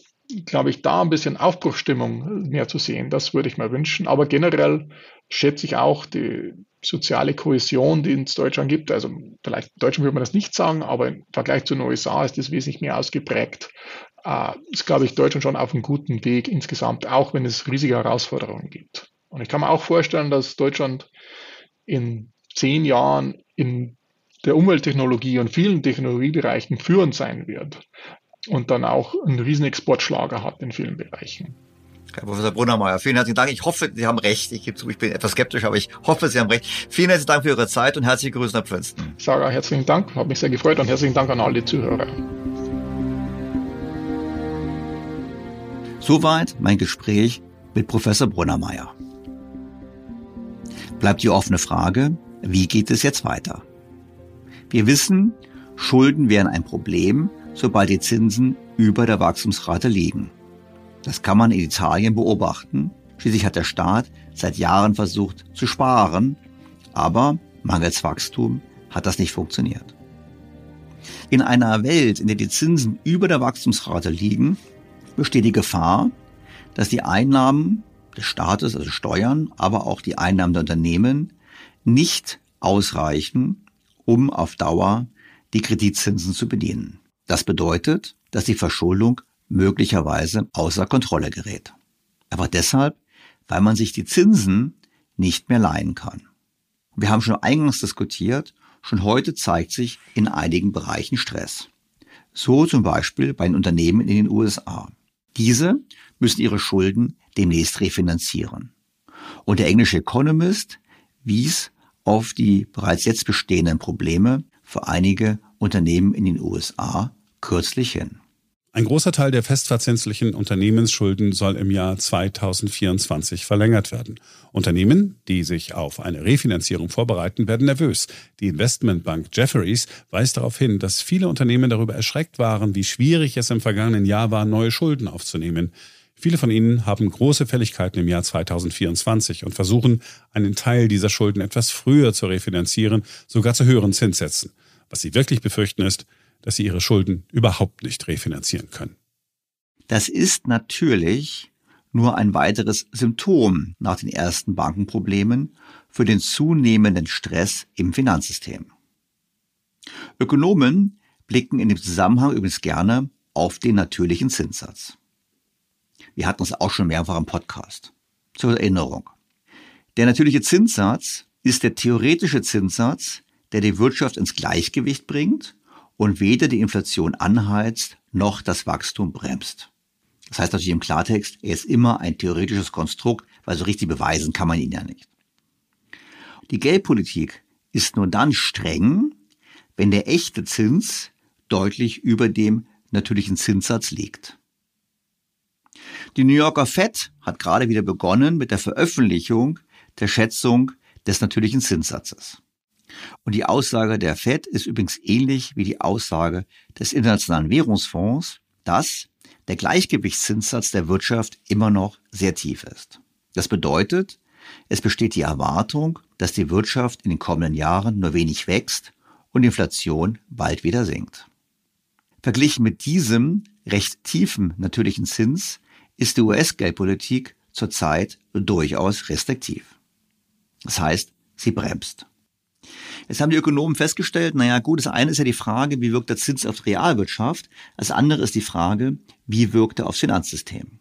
glaube ich, da ein bisschen Aufbruchstimmung mehr zu sehen, das würde ich mir wünschen. Aber generell schätze ich auch die soziale Kohäsion, die es in Deutschland gibt. Also vielleicht in Deutschland würde man das nicht sagen, aber im Vergleich zu den USA ist das wesentlich mehr ausgeprägt äh, ist, glaube ich, Deutschland schon auf einem guten Weg insgesamt, auch wenn es riesige Herausforderungen gibt. Und ich kann mir auch vorstellen, dass Deutschland in zehn Jahren in der Umwelttechnologie und vielen Technologiebereichen führend sein wird und dann auch einen riesen Exportschlager hat in vielen Bereichen. Herr Professor Brunnermeier, vielen herzlichen Dank. Ich hoffe, Sie haben recht. Ich gebe zu, ich bin etwas skeptisch, aber ich hoffe, Sie haben recht. Vielen herzlichen Dank für Ihre Zeit und herzliche Grüße nach Princeton. Sarah, herzlichen Dank. Hat mich sehr gefreut und herzlichen Dank an alle Zuhörer. Soweit mein Gespräch mit Professor Brunnermeier. Bleibt die offene Frage, wie geht es jetzt weiter? Wir wissen, Schulden wären ein Problem, sobald die Zinsen über der Wachstumsrate liegen. Das kann man in Italien beobachten. Schließlich hat der Staat seit Jahren versucht zu sparen, aber mangels Wachstum hat das nicht funktioniert. In einer Welt, in der die Zinsen über der Wachstumsrate liegen, besteht die Gefahr, dass die Einnahmen des Staates, also Steuern, aber auch die Einnahmen der Unternehmen nicht ausreichen, um auf Dauer die Kreditzinsen zu bedienen. Das bedeutet, dass die Verschuldung möglicherweise außer Kontrolle gerät. Aber deshalb, weil man sich die Zinsen nicht mehr leihen kann. Wir haben schon eingangs diskutiert, schon heute zeigt sich in einigen Bereichen Stress. So zum Beispiel bei den Unternehmen in den USA. Diese müssen ihre Schulden demnächst refinanzieren. Und der englische Economist wies auf die bereits jetzt bestehenden Probleme für einige Unternehmen in den USA kürzlich hin. Ein großer Teil der festverzinslichen Unternehmensschulden soll im Jahr 2024 verlängert werden. Unternehmen, die sich auf eine Refinanzierung vorbereiten, werden nervös. Die Investmentbank Jefferies weist darauf hin, dass viele Unternehmen darüber erschreckt waren, wie schwierig es im vergangenen Jahr war, neue Schulden aufzunehmen. Viele von ihnen haben große Fälligkeiten im Jahr 2024 und versuchen, einen Teil dieser Schulden etwas früher zu refinanzieren, sogar zu höheren Zinssätzen. Was sie wirklich befürchten ist, dass sie ihre Schulden überhaupt nicht refinanzieren können. Das ist natürlich nur ein weiteres Symptom nach den ersten Bankenproblemen für den zunehmenden Stress im Finanzsystem. Ökonomen blicken in dem Zusammenhang übrigens gerne auf den natürlichen Zinssatz. Wir hatten es auch schon mehrfach im Podcast. Zur Erinnerung. Der natürliche Zinssatz ist der theoretische Zinssatz, der die Wirtschaft ins Gleichgewicht bringt und weder die Inflation anheizt noch das Wachstum bremst. Das heißt natürlich im Klartext, er ist immer ein theoretisches Konstrukt, weil so richtig beweisen kann man ihn ja nicht. Die Geldpolitik ist nur dann streng, wenn der echte Zins deutlich über dem natürlichen Zinssatz liegt. Die New Yorker Fed hat gerade wieder begonnen mit der Veröffentlichung der Schätzung des natürlichen Zinssatzes. Und die Aussage der Fed ist übrigens ähnlich wie die Aussage des Internationalen Währungsfonds, dass der Gleichgewichtszinssatz der Wirtschaft immer noch sehr tief ist. Das bedeutet, es besteht die Erwartung, dass die Wirtschaft in den kommenden Jahren nur wenig wächst und Inflation bald wieder sinkt. Verglichen mit diesem recht tiefen natürlichen Zins ist die US-Geldpolitik zurzeit durchaus restriktiv. Das heißt, sie bremst. Jetzt haben die Ökonomen festgestellt, naja gut, das eine ist ja die Frage, wie wirkt der Zins auf die Realwirtschaft, das andere ist die Frage, wie wirkt er aufs Finanzsystem.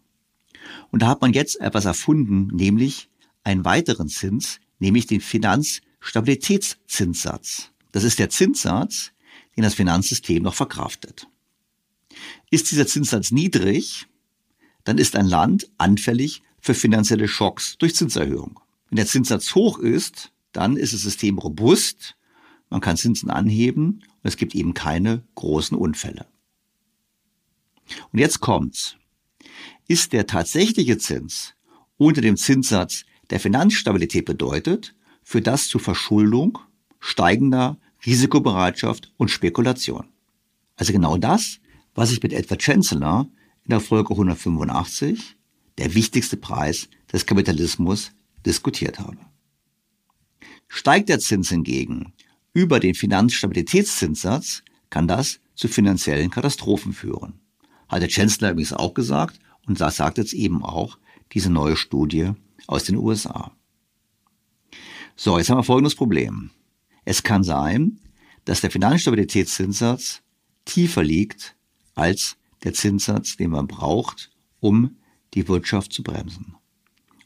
Und da hat man jetzt etwas erfunden, nämlich einen weiteren Zins, nämlich den Finanzstabilitätszinssatz. Das ist der Zinssatz, den das Finanzsystem noch verkraftet. Ist dieser Zinssatz niedrig, dann ist ein Land anfällig für finanzielle Schocks durch Zinserhöhung. Wenn der Zinssatz hoch ist, dann ist das System robust, man kann Zinsen anheben und es gibt eben keine großen Unfälle. Und jetzt kommt's. Ist der tatsächliche Zins unter dem Zinssatz der Finanzstabilität bedeutet, für das zu Verschuldung, steigender Risikobereitschaft und Spekulation. Also genau das, was ich mit Edward Chancellor in der Folge 185 der wichtigste Preis des Kapitalismus, diskutiert habe. Steigt der Zins hingegen über den Finanzstabilitätszinssatz, kann das zu finanziellen Katastrophen führen. Hat der Chancellor übrigens auch gesagt und das sagt jetzt eben auch diese neue Studie aus den USA. So, jetzt haben wir folgendes Problem. Es kann sein, dass der Finanzstabilitätszinssatz tiefer liegt als der Zinssatz, den man braucht, um die Wirtschaft zu bremsen.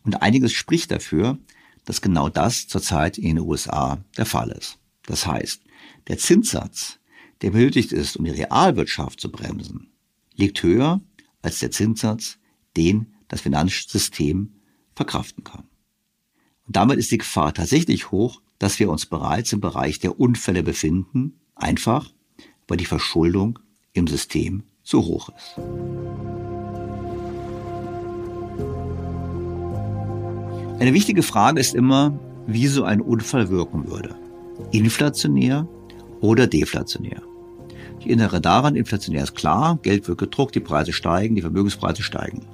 Und einiges spricht dafür, dass genau das zurzeit in den USA der Fall ist. Das heißt, der Zinssatz, der benötigt ist, um die Realwirtschaft zu bremsen, liegt höher als der Zinssatz, den das Finanzsystem verkraften kann. Und damit ist die Gefahr tatsächlich hoch, dass wir uns bereits im Bereich der Unfälle befinden, einfach weil die Verschuldung im System zu hoch ist. Eine wichtige Frage ist immer, wie so ein Unfall wirken würde. Inflationär oder deflationär. Ich erinnere daran, inflationär ist klar, Geld wird gedruckt, die Preise steigen, die Vermögenspreise steigen.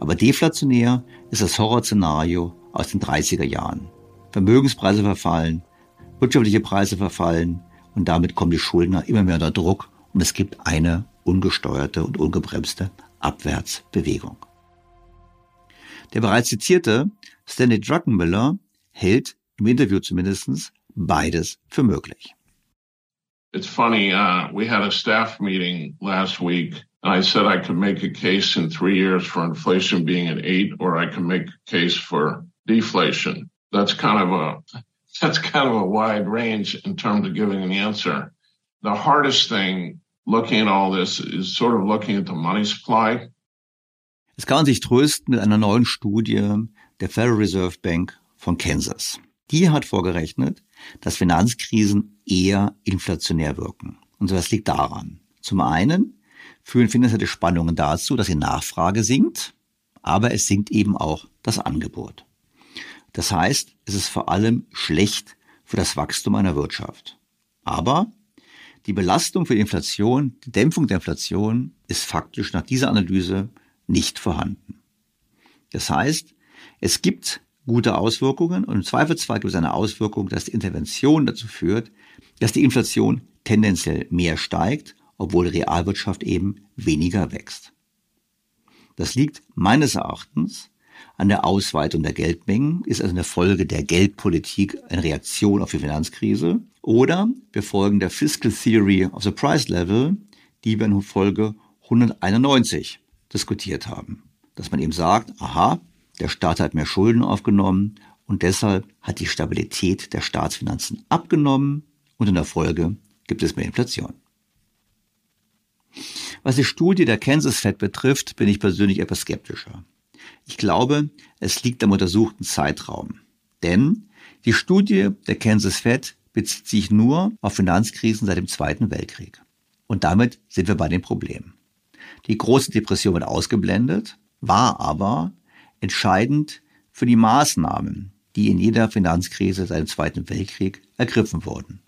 Aber deflationär ist das Horrorszenario aus den 30er Jahren. Vermögenspreise verfallen, wirtschaftliche Preise verfallen und damit kommen die Schuldner immer mehr unter Druck und es gibt eine ungesteuerte und ungebremste Abwärtsbewegung. Der bereits zitierte Stanley Druckenmiller hält im Interview zumindest beides für möglich. It's funny, uh, we had a staff meeting last week and I said I could make a case in three years for inflation being at eight or I can make a case for deflation. That's kind of a, that's kind of a wide range in terms of giving an answer. The hardest thing looking at all this is sort of looking at the money supply. Es kann sich trösten mit einer neuen Studie der Federal Reserve Bank von Kansas. Die hat vorgerechnet, dass Finanzkrisen eher inflationär wirken. Und das liegt daran. Zum einen führen finanzielle Spannungen dazu, dass die Nachfrage sinkt, aber es sinkt eben auch das Angebot. Das heißt, es ist vor allem schlecht für das Wachstum einer Wirtschaft. Aber die Belastung für die Inflation, die Dämpfung der Inflation ist faktisch nach dieser Analyse nicht vorhanden. Das heißt, es gibt gute Auswirkungen und im Zweifelsfall gibt es eine Auswirkung, dass die Intervention dazu führt, dass die Inflation tendenziell mehr steigt, obwohl die Realwirtschaft eben weniger wächst. Das liegt meines Erachtens an der Ausweitung der Geldmengen, ist also eine Folge der Geldpolitik eine Reaktion auf die Finanzkrise oder wir folgen der Fiscal Theory of the Price Level, die wir in Folge 191 diskutiert haben. Dass man eben sagt, aha, der Staat hat mehr Schulden aufgenommen und deshalb hat die Stabilität der Staatsfinanzen abgenommen und in der Folge gibt es mehr Inflation. Was die Studie der Kansas Fed betrifft, bin ich persönlich etwas skeptischer. Ich glaube, es liegt am untersuchten Zeitraum. Denn die Studie der Kansas Fed bezieht sich nur auf Finanzkrisen seit dem Zweiten Weltkrieg. Und damit sind wir bei dem Problem. Die große Depression wird ausgeblendet, war aber entscheidend für die Maßnahmen, die in jeder Finanzkrise seit dem Zweiten Weltkrieg ergriffen wurden.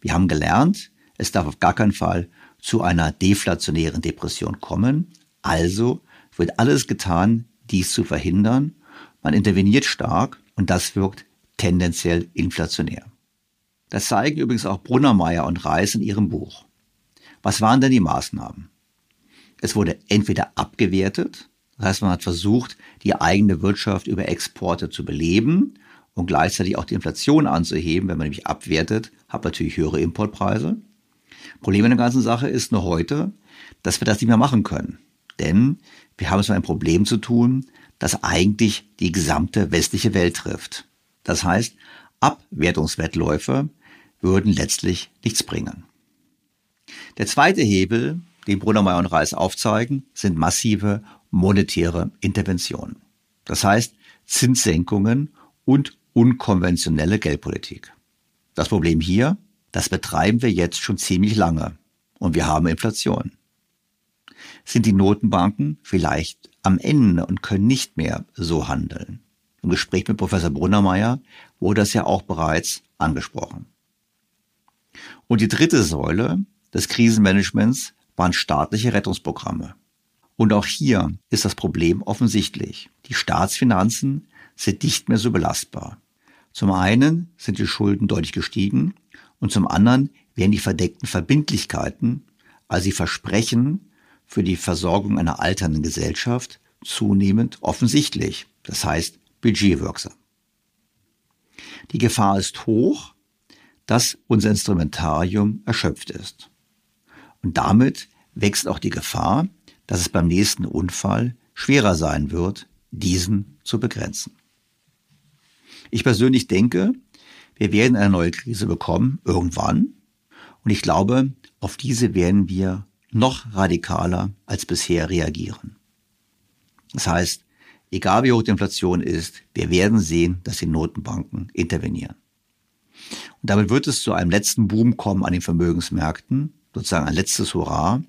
Wir haben gelernt, es darf auf gar keinen Fall zu einer deflationären Depression kommen. Also wird alles getan, dies zu verhindern. Man interveniert stark und das wirkt tendenziell inflationär. Das zeigen übrigens auch Brunnermeier und Reis in ihrem Buch. Was waren denn die Maßnahmen? Es wurde entweder abgewertet, das heißt, man hat versucht, die eigene Wirtschaft über Exporte zu beleben und gleichzeitig auch die Inflation anzuheben. Wenn man nämlich abwertet, hat man natürlich höhere Importpreise. Problem in der ganzen Sache ist nur heute, dass wir das nicht mehr machen können. Denn wir haben es mit einem Problem zu tun, das eigentlich die gesamte westliche Welt trifft. Das heißt, Abwertungswettläufe würden letztlich nichts bringen. Der zweite Hebel, den Brunnermeier und Reis aufzeigen, sind massive monetäre Interventionen. Das heißt Zinssenkungen und unkonventionelle Geldpolitik. Das Problem hier, das betreiben wir jetzt schon ziemlich lange und wir haben Inflation. Sind die Notenbanken vielleicht am Ende und können nicht mehr so handeln? Im Gespräch mit Professor Brunnermeier wurde das ja auch bereits angesprochen. Und die dritte Säule des Krisenmanagements waren staatliche Rettungsprogramme. Und auch hier ist das Problem offensichtlich. Die Staatsfinanzen sind nicht mehr so belastbar. Zum einen sind die Schulden deutlich gestiegen und zum anderen werden die verdeckten Verbindlichkeiten, also die Versprechen für die Versorgung einer alternden Gesellschaft, zunehmend offensichtlich, das heißt budgetwirksam. Die Gefahr ist hoch, dass unser Instrumentarium erschöpft ist. Und damit wächst auch die Gefahr, dass es beim nächsten Unfall schwerer sein wird, diesen zu begrenzen. Ich persönlich denke, wir werden eine neue Krise bekommen, irgendwann. Und ich glaube, auf diese werden wir noch radikaler als bisher reagieren. Das heißt, egal wie hoch die Inflation ist, wir werden sehen, dass die Notenbanken intervenieren. Und damit wird es zu einem letzten Boom kommen an den Vermögensmärkten, sozusagen ein letztes Hurra.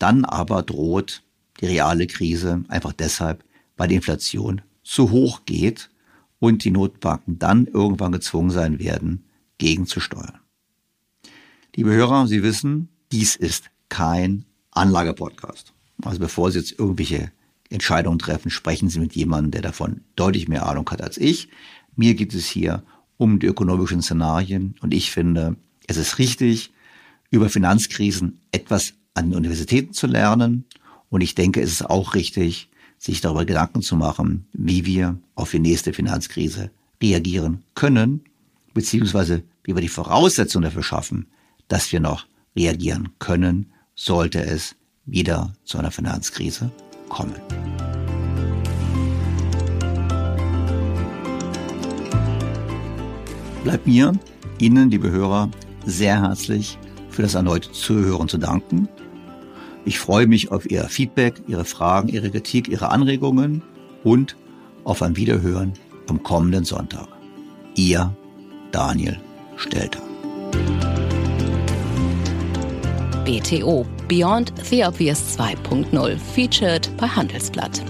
Dann aber droht die reale Krise einfach deshalb, weil die Inflation zu hoch geht und die Notbanken dann irgendwann gezwungen sein werden, gegenzusteuern. Liebe Hörer, Sie wissen, dies ist kein Anlagepodcast. Also bevor Sie jetzt irgendwelche Entscheidungen treffen, sprechen Sie mit jemandem, der davon deutlich mehr Ahnung hat als ich. Mir geht es hier um die ökonomischen Szenarien und ich finde, es ist richtig, über Finanzkrisen etwas an den Universitäten zu lernen und ich denke, es ist auch richtig, sich darüber Gedanken zu machen, wie wir auf die nächste Finanzkrise reagieren können, beziehungsweise wie wir die Voraussetzungen dafür schaffen, dass wir noch reagieren können, sollte es wieder zu einer Finanzkrise kommen. Bleibt mir, Ihnen, liebe Hörer, sehr herzlich für das erneute Zuhören zu danken. Ich freue mich auf Ihr Feedback, Ihre Fragen, Ihre Kritik, Ihre Anregungen und auf ein Wiederhören am kommenden Sonntag. Ihr Daniel Stelter. BTO Beyond the Obvious 2.0 featured bei Handelsblatt.